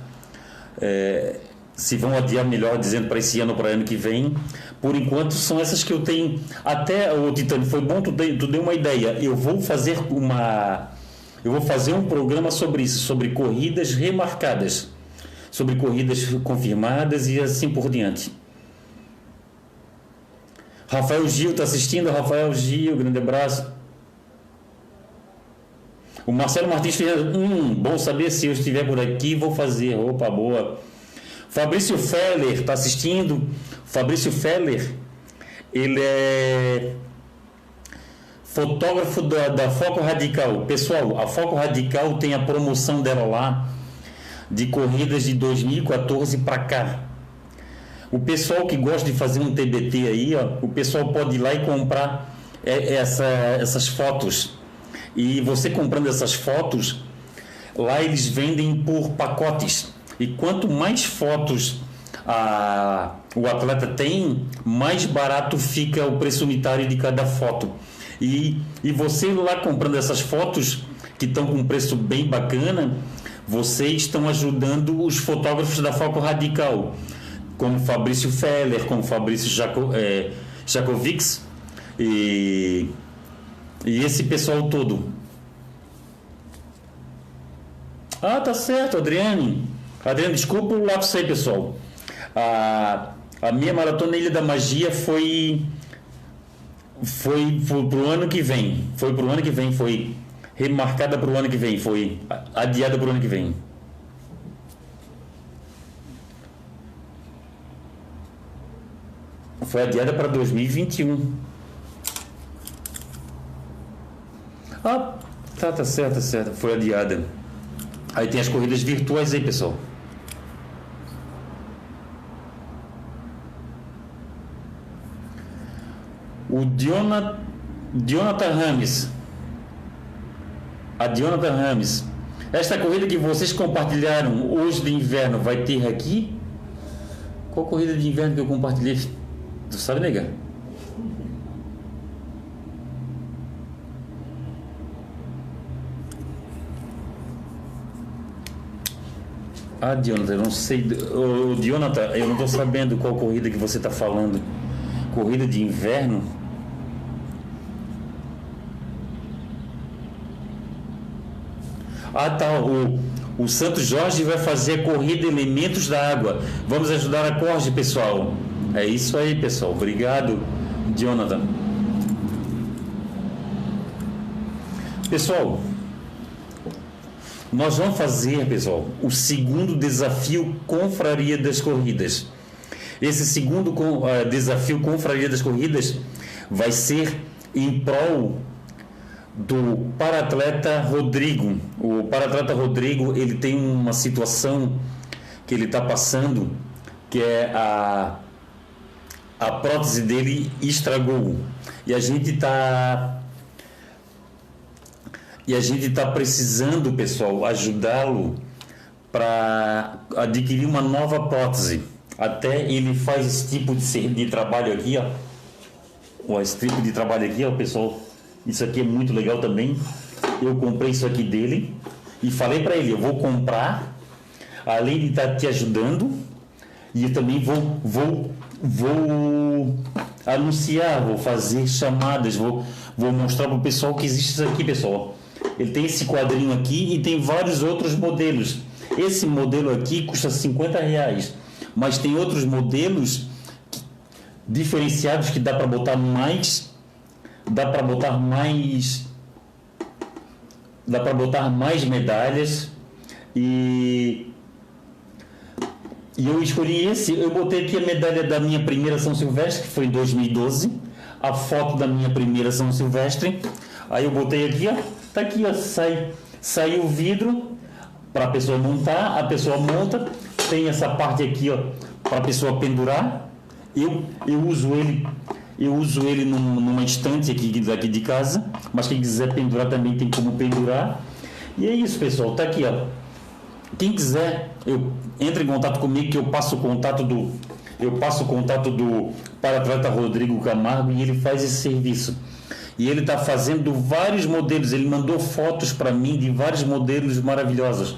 É, se vão adiar melhor dizendo para esse ano para ano que vem. Por enquanto são essas que eu tenho. Até o Titânio foi bom tu deu uma ideia. Eu vou fazer uma eu vou fazer um programa sobre isso, sobre corridas remarcadas, sobre corridas confirmadas e assim por diante. Rafael Gil está assistindo, Rafael Gil, grande abraço. O Marcelo Martins fez, hum, bom saber se eu estiver por aqui, vou fazer. Opa, boa. Fabrício Feller está assistindo. Fabrício Feller, ele é fotógrafo da, da, Foco Radical. Pessoal, a Foco Radical tem a promoção dela lá de corridas de 2014 para cá. O pessoal que gosta de fazer um TBT aí, ó, o pessoal pode ir lá e comprar é, essa, essas fotos. E você comprando essas fotos, lá eles vendem por pacotes. E quanto mais fotos a, o atleta tem, mais barato fica o preço unitário de cada foto. E, e você lá comprando essas fotos que estão com um preço bem bacana, vocês estão ajudando os fotógrafos da Foco Radical, como Fabrício Feller, como Fabrício Jaco, é, Jakovics e, e esse pessoal todo. Ah, tá certo, Adriane. Adriano, desculpa o lapso aí, pessoal. A, a minha maratona Ilha da Magia foi foi, foi pro ano que vem. Foi pro ano que vem, foi remarcada pro ano que vem, foi adiada pro ano que vem. Foi adiada para 2021. Ah, tá, tá certo, tá certo. Foi adiada. Aí tem as corridas virtuais aí, pessoal. O Jonathan, Jonathan Rames. A Jonathan Rames. Esta corrida que vocês compartilharam hoje de inverno vai ter aqui? Qual corrida de inverno que eu compartilhei? Tu sabe, nega? Ah, Jonathan, eu não sei. Ô, Jonathan, eu não estou sabendo qual corrida que você está falando. Corrida de inverno? Ah, tá. O, o Santo Jorge vai fazer a corrida Elementos da Água. Vamos ajudar a corte, pessoal. É isso aí, pessoal. Obrigado, Jonathan. Pessoal, nós vamos fazer, pessoal, o segundo desafio Confraria das Corridas. Esse segundo uh, desafio Confraria das Corridas vai ser em prol do paratleta Rodrigo. O paratleta Rodrigo ele tem uma situação que ele está passando que é a a prótese dele estragou e a gente está e a gente está precisando, pessoal, ajudá-lo para adquirir uma nova prótese. Até ele faz esse tipo de, de trabalho aqui, ó. Esse tipo de trabalho aqui, ó, pessoal. Isso aqui é muito legal também. Eu comprei isso aqui dele e falei para ele, eu vou comprar, além de estar te ajudando, e também vou, vou, vou anunciar, vou fazer chamadas, vou, vou mostrar para o pessoal que existe isso aqui, pessoal. Ele tem esse quadrinho aqui e tem vários outros modelos. Esse modelo aqui custa 50 reais, mas tem outros modelos diferenciados que dá para botar mais, dá para botar mais, dá para botar mais medalhas. E e eu escolhi esse, eu botei aqui a medalha da minha primeira São Silvestre, que foi em 2012, a foto da minha primeira São Silvestre. Aí eu botei aqui, ó, Tá aqui, ó, sai, sai o vidro para a pessoa montar, a pessoa monta, tem essa parte aqui, ó, para a pessoa pendurar. Eu, eu uso ele, eu uso ele num, numa estante aqui daqui de casa, mas quem quiser pendurar também tem como pendurar. E é isso, pessoal, tá aqui, ó. Quem quiser, eu entre em contato comigo que eu passo o contato do eu passo o contato do para-atleta Rodrigo Camargo e ele faz esse serviço. E ele está fazendo vários modelos. Ele mandou fotos para mim de vários modelos maravilhosos.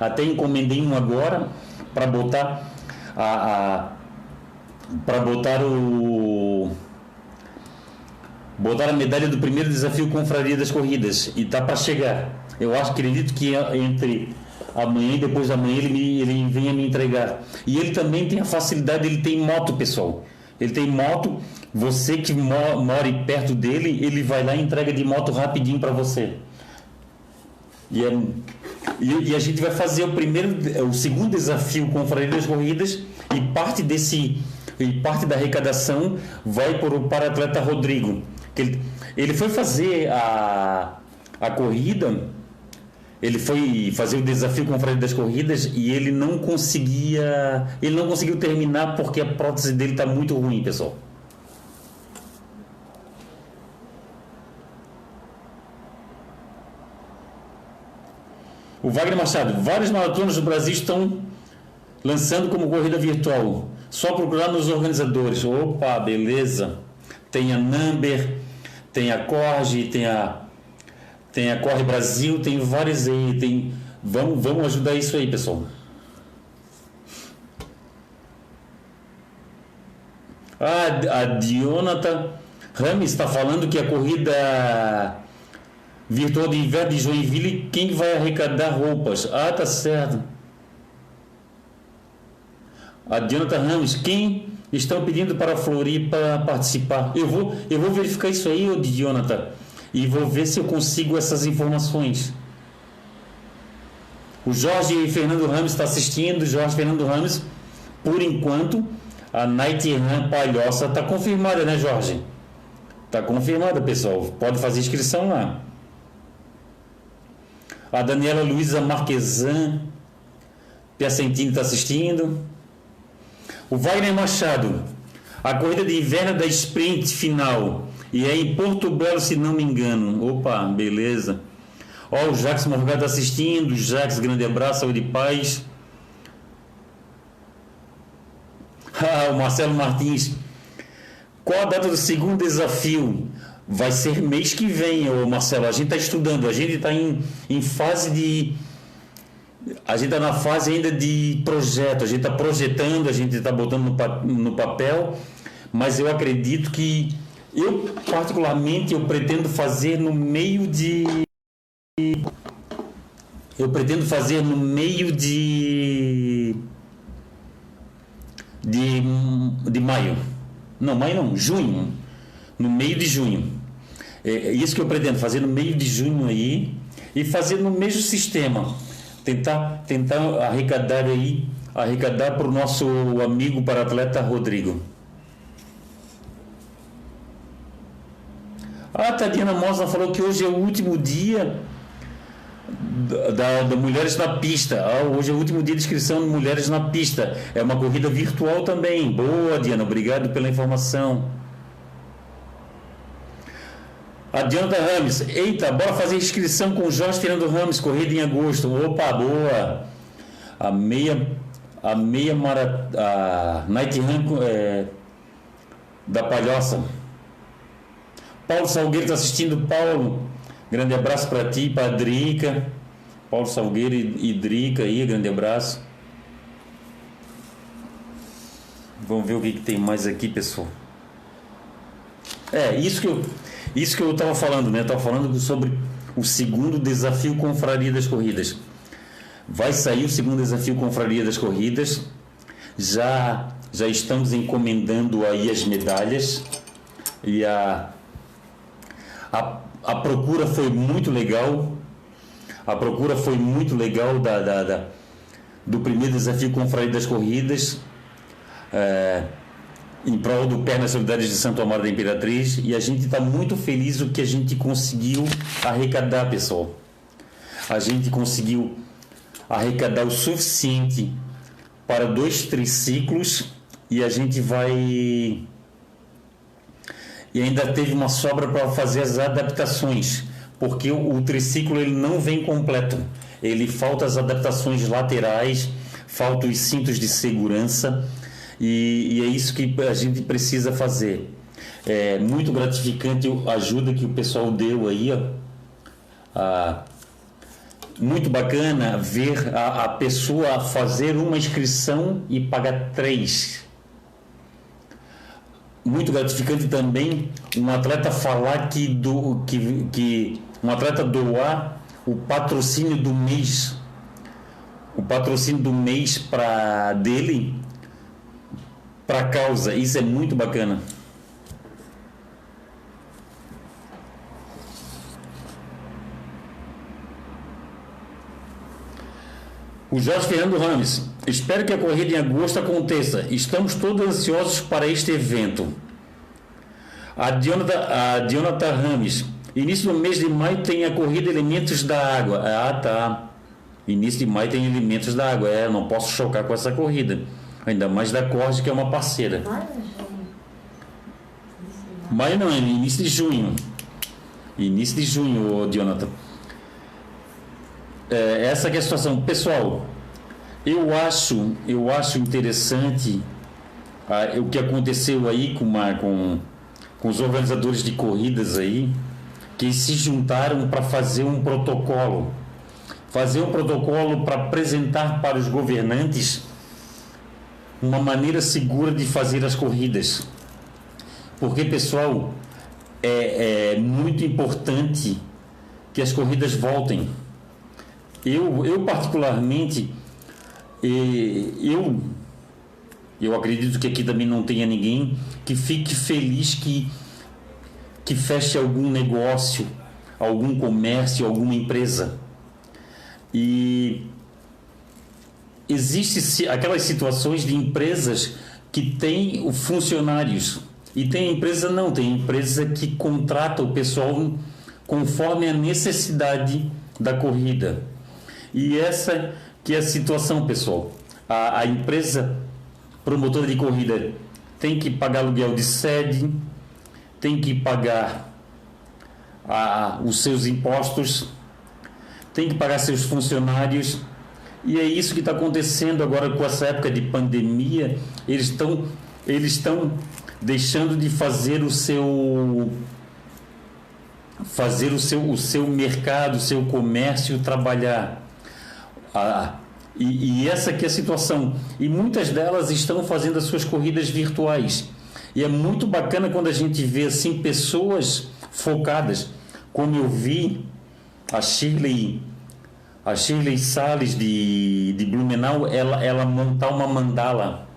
Até encomendei um agora para botar a, a para botar o botar a medalha do primeiro desafio Confraria das Corridas e tá para chegar. Eu acho, acredito que entre amanhã e depois da manhã ele, ele venha me entregar. E ele também tem a facilidade, ele tem moto, pessoal. Ele tem moto, você que mora perto dele, ele vai lá e entrega de moto rapidinho para você. E, é, e, e, a gente vai fazer o primeiro, o segundo desafio com das Corridas e parte desse e parte da arrecadação vai para o para-atleta Rodrigo. Ele, ele foi fazer a, a corrida ele foi fazer o desafio com o Freire das corridas e ele não conseguia, ele não conseguiu terminar porque a prótese dele está muito ruim, pessoal. O Wagner Machado, vários maratonas do Brasil estão lançando como corrida virtual. Só procurar nos organizadores. Opa, beleza. Tem a Number, tem a Corge, tem a tem a Corre Brasil, tem várias aí, tem vamos, vamos ajudar isso aí, pessoal. Ah, a Dionata Rames está falando que a corrida virtual de inverno de Joinville, quem vai arrecadar roupas? Ah, tá certo. A Jonathan Ramos, quem estão pedindo para a Floripa participar? Eu vou, eu vou verificar isso aí, Jonathan, e vou ver se eu consigo essas informações. O Jorge Fernando Ramos está assistindo. Jorge Fernando Ramos, por enquanto, a Night Run Palhoça está confirmada, né, Jorge? Está confirmada, pessoal. Pode fazer inscrição lá. A Daniela Luiza Marquesan Piacentini está assistindo. O Wagner Machado. A corrida de inverno da sprint final. E é em Porto Belo, se não me engano. Opa, beleza. Ó, o Jacques Morgado assistindo. Jacques, grande abraço, saúde e paz. [laughs] Ah, o Marcelo Martins. Qual a data do segundo desafio? Vai ser mês que vem, ô Marcelo. A gente está estudando, a gente está em, em fase de. A gente está na fase ainda de projeto, a gente está projetando, a gente está botando no, no papel, mas eu acredito que eu, particularmente, eu pretendo fazer no meio de eu pretendo fazer no meio de de, de maio. Não, maio não, junho. No meio de junho. É, é isso que eu pretendo fazer no meio de junho aí e fazer no mesmo sistema. Tentar, tentar arrecadar aí, arrecadar para o nosso amigo para atleta Rodrigo. A Tatiana Mosna falou que hoje é o último dia da, da, Mulheres na Pista. Ah, hoje é o último dia de inscrição de Mulheres na Pista. É uma corrida virtual também. Boa, Diana, obrigado pela informação. A Diana Rames, eita, bora fazer inscrição com o Jorge Fernando Ramos, corrida em agosto. Opa, boa. A meia, a meia mara, a Night Run é, da Palhoça. Paulo Salgueiro está assistindo. Paulo, grande abraço para ti, para Drica. Paulo Salgueiro e Drica aí, grande abraço. Vamos ver o que, que tem mais aqui, pessoal. É, isso que eu isso que eu estava falando, né? Estava falando sobre o segundo desafio Confraria das Corridas. Vai sair o segundo desafio Confraria das Corridas. Já já estamos encomendando aí as medalhas e a a, a procura foi muito legal. A procura foi muito legal da, da, da do primeiro desafio Confraria das Corridas, é, em prol do Pernas Solidárias de Santo Amaro da Imperatriz, e a gente está muito feliz o que a gente conseguiu arrecadar, pessoal. A gente conseguiu arrecadar o suficiente para dois triciclos e a gente vai e ainda teve uma sobra para fazer as adaptações, porque o, o triciclo ele não vem completo. Ele falta as adaptações laterais, falta os cintos de segurança e, e é isso que a gente precisa fazer. É muito gratificante a ajuda que o pessoal deu aí, ó. Ah, muito bacana ver a, a pessoa fazer uma inscrição e pagar três muito gratificante também um atleta falar que, do, que, que um atleta doar o patrocínio do mês o patrocínio do mês para dele para causa isso é muito bacana O Jorge Fernando Rames. Espero que a corrida em agosto aconteça. Estamos todos ansiosos para este evento. A Dionata, a Dionata Rames. Início do mês de maio tem a corrida Elementos da Água. Ah, tá. Início de maio tem Elementos da Água. É, não posso chocar com essa corrida. Ainda mais da Corte, que é uma parceira. Maio não, é início de junho. Início de junho, Dionata é, essa é a situação. Pessoal, eu acho, eu acho interessante ah, o que aconteceu aí com, uma, com, com os organizadores de corridas aí, que se juntaram para fazer um protocolo. Fazer um protocolo para apresentar para os governantes uma maneira segura de fazer as corridas. Porque, pessoal, é, é muito importante que as corridas voltem eu, eu particularmente, eu eu acredito que aqui também não tenha ninguém que fique feliz que, que feche algum negócio, algum comércio, alguma empresa. E existe aquelas situações de empresas que têm funcionários e tem empresa não, tem empresa que contrata o pessoal conforme a necessidade da corrida. E essa que é a situação, pessoal. A, a empresa promotora de corrida tem que pagar aluguel de sede, tem que pagar a, os seus impostos, tem que pagar seus funcionários. E é isso que está acontecendo agora com essa época de pandemia. Eles estão eles estão deixando de fazer o seu fazer o seu, o seu mercado, o seu comércio trabalhar. Ah, e, e, essa que é a situação. E muitas delas estão fazendo as suas corridas virtuais. E é muito bacana quando a gente vê assim pessoas focadas, como eu vi a Shirley, a Shirley Salles de, de Blumenau, ela, ela montar uma mandala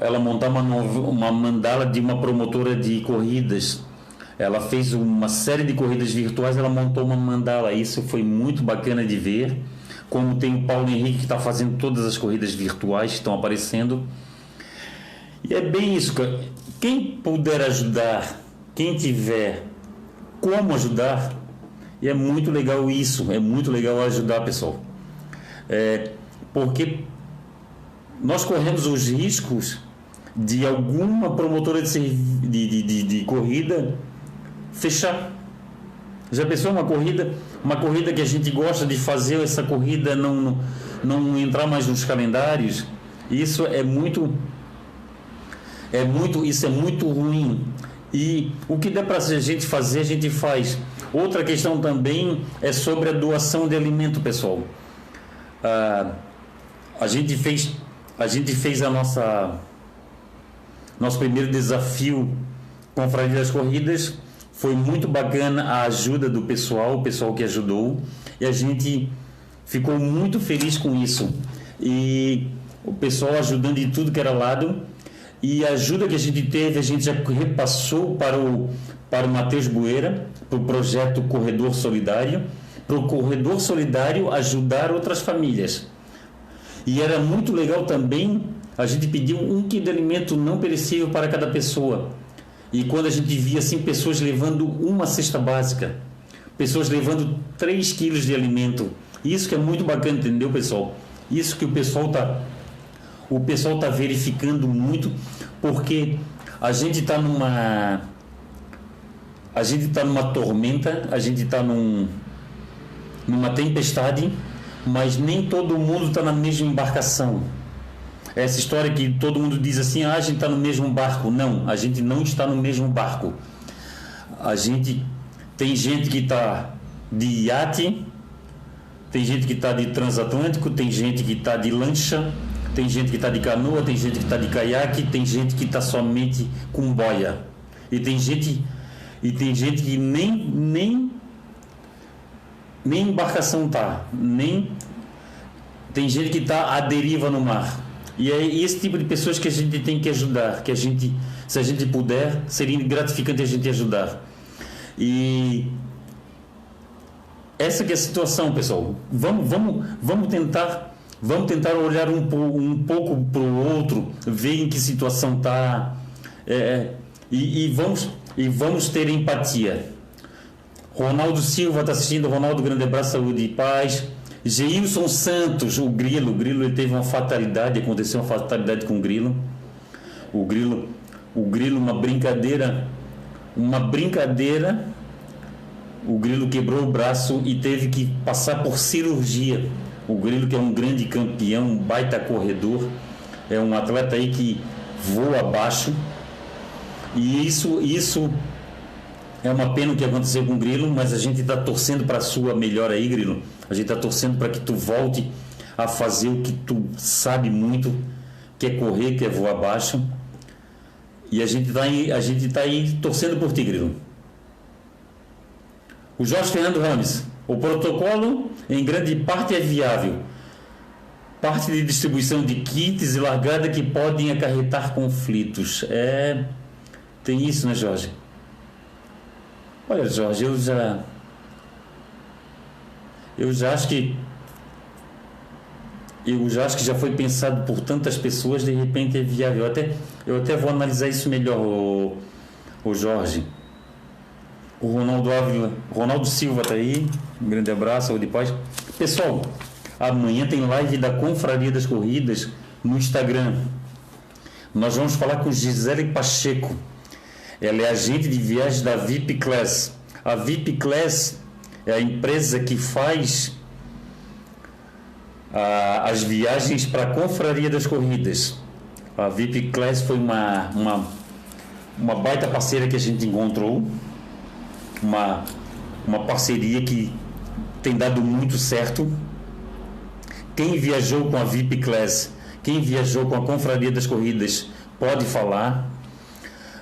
ela montar uma, uma mandala de uma promotora de corridas. Ela fez uma série de corridas virtuais, ela montou uma mandala. Isso foi muito bacana de ver. Como tem o Paulo Henrique que está fazendo todas as corridas virtuais que estão aparecendo. E é bem isso. Quem puder ajudar, quem tiver como ajudar, e é muito legal isso. É muito legal ajudar, pessoal. É, porque nós corremos os riscos de alguma promotora de, de, de, de, corrida fechar. Já pensou uma corrida, uma corrida que a gente gosta de fazer, essa corrida não, não entrar mais nos calendários? Isso é muito é muito isso é muito ruim. E o que der para a gente fazer, a gente faz. Outra questão também é sobre a doação de alimento, pessoal. Ah, a gente fez a gente fez a nossa nosso primeiro desafio com a Frade das Corridas foi muito bacana a ajuda do pessoal, o pessoal que ajudou, e a gente ficou muito feliz com isso. E o pessoal ajudando de tudo que era lado, e a ajuda que a gente teve, a gente já repassou para o, para o Matheus Bueira, para o projeto Corredor Solidário, para o Corredor Solidário ajudar outras famílias. E era muito legal também a gente pediu um quilo de alimento não perecível para cada pessoa. E quando a gente via assim pessoas levando uma cesta básica, pessoas levando 3 quilos de alimento, isso que é muito bacana, entendeu, pessoal? Isso que o pessoal tá o pessoal tá verificando muito, porque a gente está numa a gente está numa tormenta, a gente está num, numa tempestade, mas nem todo mundo está na mesma embarcação. Essa história que todo mundo diz assim, ah, a gente está no mesmo barco. Não, a gente não está no mesmo barco. A gente tem gente que está de iate, tem gente que está de transatlântico, tem gente que está de lancha, tem gente que está de canoa, tem gente que está de caiaque, tem gente que está somente com boia. E tem gente e tem gente que nem nem nem embarcação tá, nem tem gente que está à deriva no mar. E é esse tipo de pessoas que a gente tem que ajudar, que a gente, se a gente puder, seria gratificante a gente ajudar. E essa que é a situação, pessoal. Vamos, vamos, vamos tentar, vamos tentar olhar um, um pouco para o outro, ver em que situação está, é, é, e, e, vamos e vamos ter empatia. Ronaldo Silva está assistindo. Ronaldo, grande abraço, saúde e paz. Geilson Santos, o Grilo. O Grilo ele teve uma fatalidade, aconteceu uma fatalidade com o Grilo. O Grilo, o Grilo, uma brincadeira, uma brincadeira. O Grilo quebrou o braço e teve que passar por cirurgia. O Grilo, que é um grande campeão, um baita corredor, é um atleta aí que voa abaixo. E isso, isso é uma pena o que aconteceu com o Grilo, mas a gente está torcendo para a sua melhor aí, Grilo a gente está torcendo para que tu volte a fazer o que tu sabe muito, que é correr, que é voar baixo. E a gente está aí, a gente tá aí torcendo por ti, Grilo. O Jorge Fernando Rames. O protocolo, em grande parte, é viável. parte de distribuição de kits e largada que podem acarretar conflitos. É, tem isso, né, Jorge? Olha, Jorge, eu já eu já acho que eu já acho que já foi pensado por tantas pessoas, de repente é viável. Eu até, eu até vou analisar isso melhor, o, o Jorge. O Ronaldo Ávila, Ronaldo Silva tá aí. Um grande abraço, saúde e paz. Pessoal, amanhã tem live da Confraria das Corridas no Instagram. Nós vamos falar com Gisele Pacheco. Ela é agente de viagens da VIP Class. A VIP Class é a empresa que faz as viagens para a Confraria das Corridas. A VIP Class foi uma, uma, uma baita parceira que a gente encontrou, uma, uma parceria que tem dado muito certo. Quem viajou com a VIP Class, quem viajou com a Confraria das Corridas, pode falar.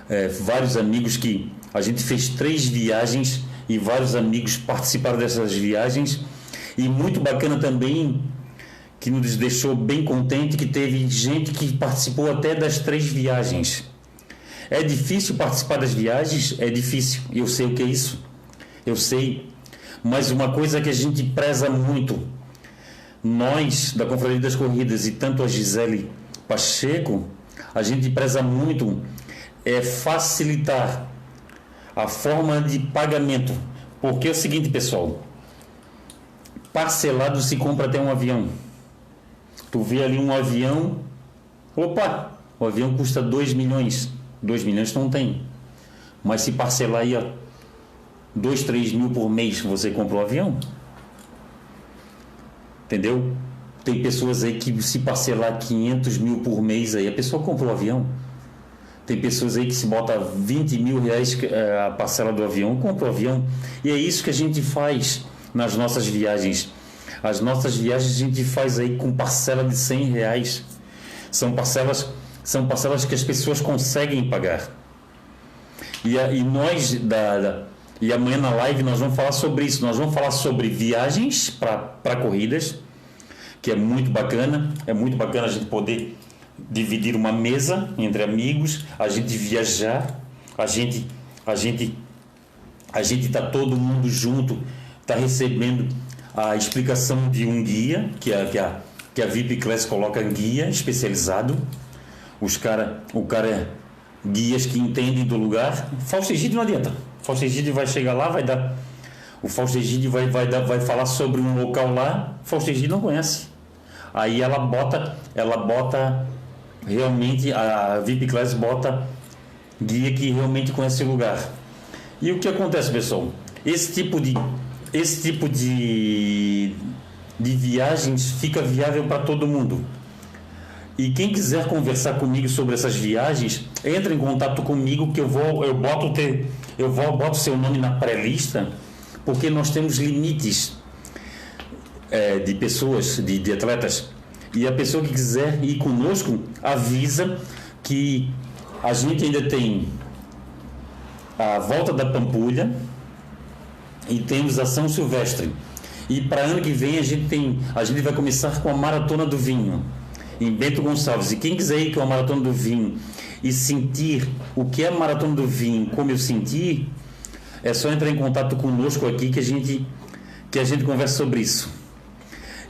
É, vários amigos que a gente fez três viagens e vários amigos participaram dessas viagens. E muito bacana também que nos deixou bem contente que teve gente que participou até das três viagens. É difícil participar das viagens? É difícil. Eu sei o que é isso. Eu sei. Mas uma coisa que a gente preza muito, nós da Confraria das Corridas e tanto a Gisele Pacheco, a gente preza muito é facilitar a forma de pagamento. Porque é o seguinte, pessoal, parcelado se compra até um avião. Tu vê ali um avião, opa, o avião custa 2 milhões. 2 milhões não tem. Mas se parcelar aí, ó, 2, 3 mil por mês, você compra o um avião. Entendeu? Tem pessoas aí que se parcelar 500 mil por mês aí, a pessoa compra o um avião. Tem pessoas aí que se bota 20 mil reais eh, a parcela do avião, compra o avião. E é isso que a gente faz nas nossas viagens. As nossas viagens a gente faz aí com parcela de 100 reais. São parcelas, são parcelas que as pessoas conseguem pagar. E, e nós, da, da, e amanhã na live, nós vamos falar sobre isso. Nós vamos falar sobre viagens para corridas, que é muito bacana. É muito bacana a gente poder dividir uma mesa entre amigos, a gente viajar, a gente, a gente, a gente está todo mundo junto, está recebendo a explicação de um guia, que a, que a, que a VIP Class coloca guia especializado. Os cara, o cara é guias que entendem do lugar. Fausto Egídio não adianta. Fausto Egídio vai chegar lá, vai dar. O Fausto Egídio vai, vai, dar, vai falar sobre um local lá. Fausto Egídio não conhece. Aí ela bota, ela bota realmente, a VIP Class bota guia que realmente conhece o lugar. E o que acontece, pessoal? Esse tipo de esse tipo de, de viagens fica viável para todo mundo. E quem quiser conversar comigo sobre essas viagens, entre em contato comigo que eu vou, eu boto ter, eu vou boto seu nome na pré-lista, porque nós temos limites é, de pessoas, de, de atletas. E a pessoa que quiser ir conosco avisa que a gente ainda tem a volta da Pampulha, e temos a São Silvestre. E para ano que vem a gente tem, a gente vai começar com a Maratona do Vinho em Bento Gonçalves. E quem quiser ir com a Maratona do Vinho e sentir o que é a Maratona do Vinho, como eu senti, é só entrar em contato conosco aqui que a gente que a gente conversa sobre isso.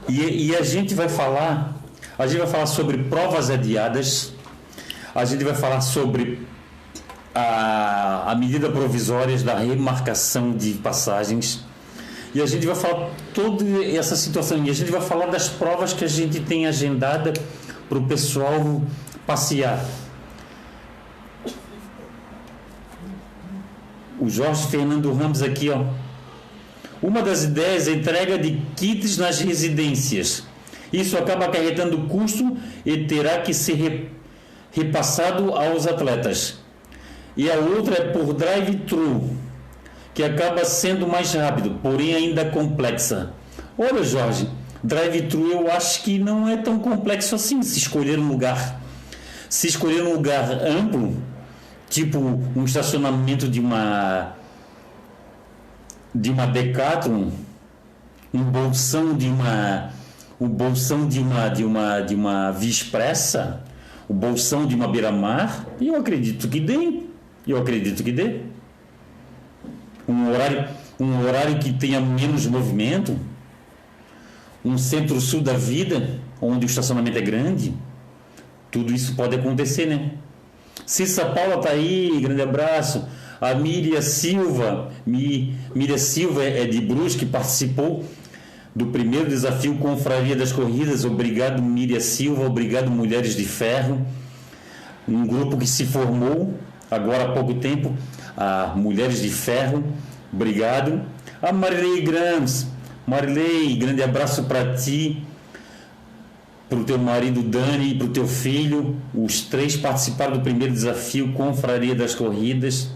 E, e a gente vai falar, a gente vai falar sobre provas adiadas, a gente vai falar sobre a, a medida provisórias da remarcação de passagens. E a gente vai falar toda essa situação. E a gente vai falar das provas que a gente tem agendada para o pessoal passear. O Jorge Fernando Ramos aqui, ó. Uma das ideias é a entrega de kits nas residências. Isso acaba acarretando custo e terá que ser repassado aos atletas e a outra é por drive-thru, que acaba sendo mais rápido, porém ainda complexa. Olha, Jorge, drive-thru eu acho que não é tão complexo assim se escolher um lugar. Se escolher um lugar amplo, tipo um estacionamento de uma de uma Decathlon, um bolsão de uma o bolsão de uma de uma de uma via expressa, o bolsão de uma beira-mar, eu acredito que dê. Eu acredito que dê. Um horário, um horário que tenha menos movimento, um centro-sul da vida, onde o estacionamento é grande, tudo isso pode acontecer, né? Cissa Paula tá aí, grande abraço. A Miriam Silva, Miriam Silva é de Brusque, participou do primeiro desafio Confraria das Corridas. Obrigado, Miriam Silva. Obrigado, Mulheres de Ferro. Um grupo que se formou agora há pouco tempo, a Mulheres de Ferro. Obrigado. A Marilei Grams. Marilei, grande abraço para ti, para o teu marido Dani e para o teu filho. Os três participaram do primeiro desafio Confraria das Corridas.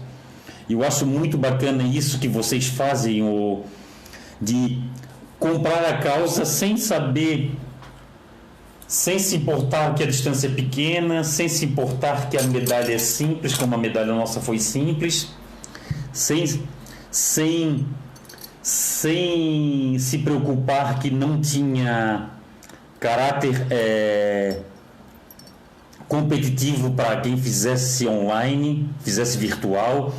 Eu acho muito bacana isso que vocês fazem, o, de comprar a causa sem saber, sem se importar que a distância é pequena, sem se importar que a medalha é simples, como a medalha nossa foi simples, sem, sem, sem se preocupar que não tinha caráter é, competitivo para quem fizesse online, fizesse virtual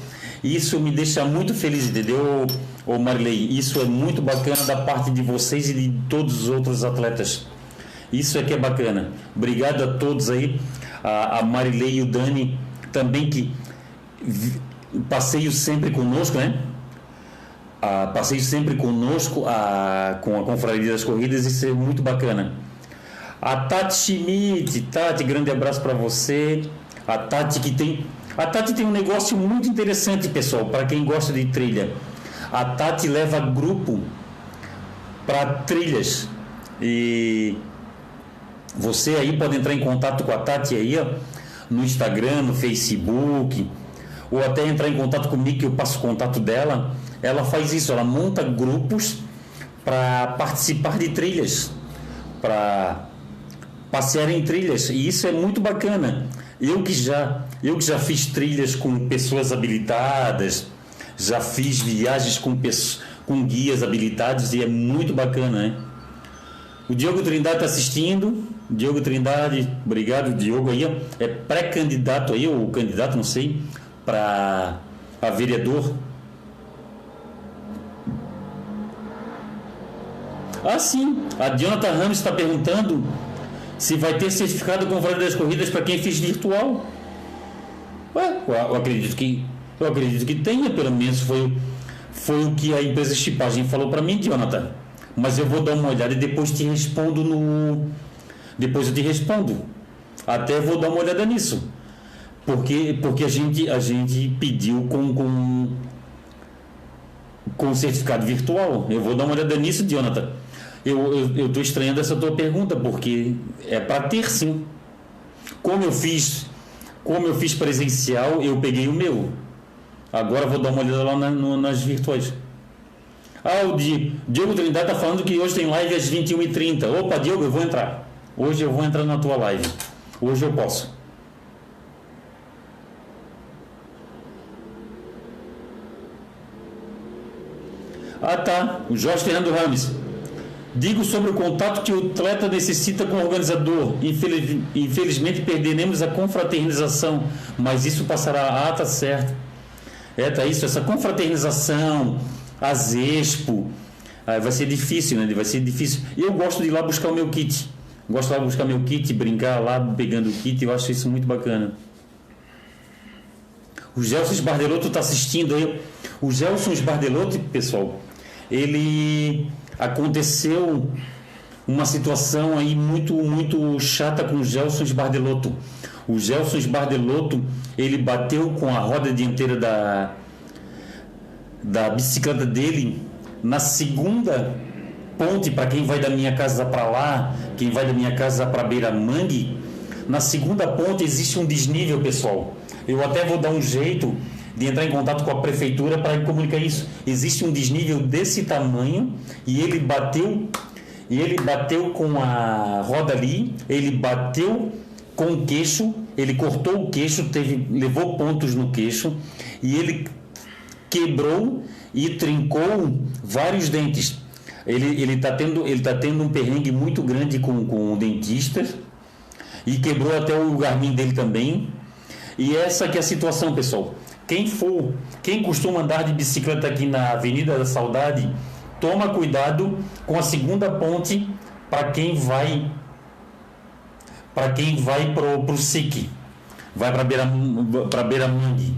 isso me deixa muito feliz, entendeu, ô Marilei? Isso é muito bacana da parte de vocês e de todos os outros atletas. Isso é que é bacana. Obrigado a todos aí, a, a Marilei e o Dani também que passeio sempre conosco, né? A, passeio sempre conosco a, com a Confraria das Corridas, isso é muito bacana. A Tati Schmidt, Tati, grande abraço para você. A Tati que tem a Tati tem um negócio muito interessante, pessoal, para quem gosta de trilha. A Tati leva grupo para trilhas. E você aí pode entrar em contato com a Tati aí, ó, no Instagram, no Facebook, ou até entrar em contato comigo que eu passo o contato dela. Ela faz isso, ela monta grupos para participar de trilhas, para passear em trilhas. E isso é muito bacana. Eu que já, eu que já fiz trilhas com pessoas habilitadas, já fiz viagens com, com guias habilitados e é muito bacana, né? O Diogo Trindade está assistindo. Diogo Trindade, obrigado, Diogo aí, é pré-candidato aí, ou candidato, não sei, para a vereador. Ah, sim, a Jonathan Ramos está perguntando se vai ter certificado com valor das corridas para quem fez virtual. Ué, eu acredito que eu acredito que tenha, pelo menos foi, foi o que a empresa chipagem falou para mim, Jonathan. Mas eu vou dar uma olhada e depois te respondo no. Depois eu te respondo. Até vou dar uma olhada nisso. Porque, porque a, gente, a gente pediu com, com, com certificado virtual. Eu vou dar uma olhada nisso, Jonathan. Eu estou estranhando essa tua pergunta, porque é para ter sim. Como eu fiz, como eu fiz presencial, eu peguei o meu. Agora vou dar uma olhada lá na, no, nas virtuais. Ah, o Diego Trindade está falando que hoje tem live às 21h30. Opa, Diego, eu vou entrar. Hoje eu vou entrar na tua live. Hoje eu posso. Ah tá, o Jorge Fernando Rames. Digo sobre o contato que o atleta necessita com o organizador. Infeliz, infelizmente perderemos a confraternização, mas isso passará. Ah, tá certo. É, tá isso, essa confraternização, as expo, ah, vai ser difícil, né? Vai ser difícil. Eu gosto de ir lá buscar o meu kit. Gosto de ir lá buscar meu kit, brincar lá pegando o kit, eu acho isso muito bacana. O Gelson Esbardelotto está assistindo aí. O Gelson Esbardelotto, pessoal, ele aconteceu uma situação aí muito muito chata com o Gelson Esbardelotto. O Gelson Esbardelotto, ele bateu com a roda dianteira da da bicicleta dele na segunda ponte para quem vai da minha casa para lá, quem vai da minha casa para Beira Mangue, na segunda ponte existe um desnível, pessoal. Eu até vou dar um jeito de entrar em contato com a prefeitura para comunicar isso. Existe um desnível desse tamanho e ele bateu e ele bateu com a roda ali, ele bateu com o queixo, ele cortou o queixo, teve, levou pontos no queixo e ele quebrou e trincou vários dentes. Ele ele está tendo ele tá tendo um perrengue muito grande com com o dentista e quebrou até o Garmin dele também. E essa que é a situação, pessoal. Quem for, quem costuma andar de bicicleta aqui na Avenida da Saudade, toma cuidado com a segunda ponte para quem vai para quem vai pro pro SIC, vai para beira para beira mangue.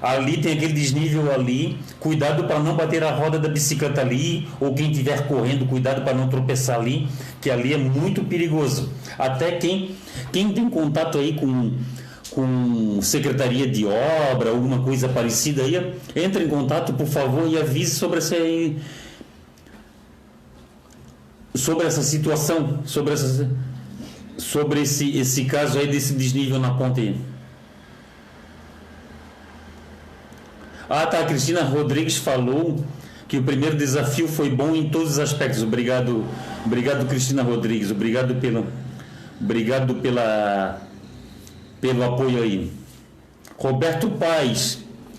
Ali tem aquele desnível ali, cuidado para não bater a roda da bicicleta ali, ou quem estiver correndo, cuidado para não tropeçar ali, que ali é muito perigoso. Até quem quem tem contato aí com com secretaria de obra, alguma coisa parecida aí, entre em contato, por favor, e avise sobre essa sobre essa situação, sobre essa sobre esse esse caso aí desse desnível na ponte aí. Ah, tá, a Cristina Rodrigues falou que o primeiro desafio foi bom em todos os aspectos. Obrigado, obrigado Cristina Rodrigues, obrigado pelo obrigado pela pelo apoio aí. Roberto Paz.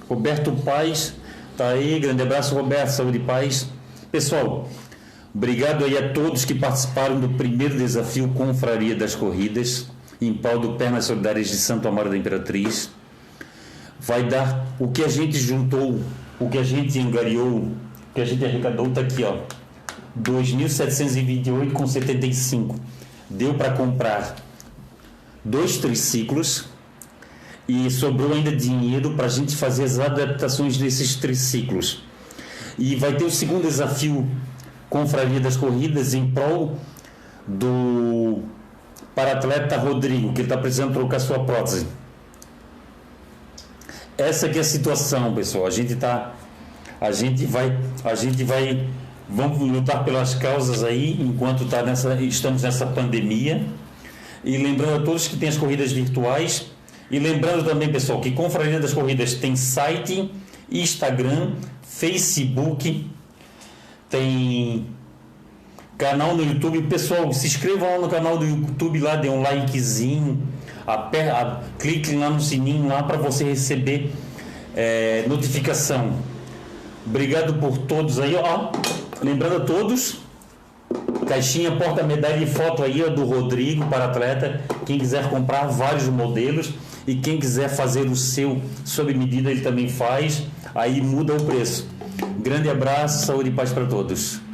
Roberto Paz, tá aí. Grande abraço, Roberto. Saúde e paz. Pessoal, obrigado aí a todos que participaram do primeiro desafio Confraria das Corridas, em pau do Pernas Solidárias de Santo Amaro da Imperatriz. Vai dar o que a gente juntou, o que a gente engariou, o que a gente arrecadou, tá aqui, ó. 2.728,75. Deu para comprar dois triciclos e sobrou ainda dinheiro para a gente fazer as adaptações desses triciclos. E vai ter o segundo desafio Confraria das Corridas em prol do para-atleta Rodrigo, que está precisando trocar sua prótese. Essa que é a situação, pessoal. A gente tá a gente vai a gente vai vamos lutar pelas causas aí enquanto tá nessa estamos nessa pandemia e lembrando a todos que tem as corridas virtuais. E lembrando também, pessoal, que Confraria das Corridas tem site, Instagram, Facebook, tem canal no YouTube. Pessoal, se inscrevam lá no canal do YouTube, lá dê um likezinho, aperta, clique lá no sininho lá para você receber é, notificação. Obrigado por todos aí, ó. Lembrando a todos Caixinha porta-medalha e foto aí do Rodrigo para atleta. Quem quiser comprar vários modelos e quem quiser fazer o seu sob medida, ele também faz. Aí muda o preço. Grande abraço, saúde e paz para todos.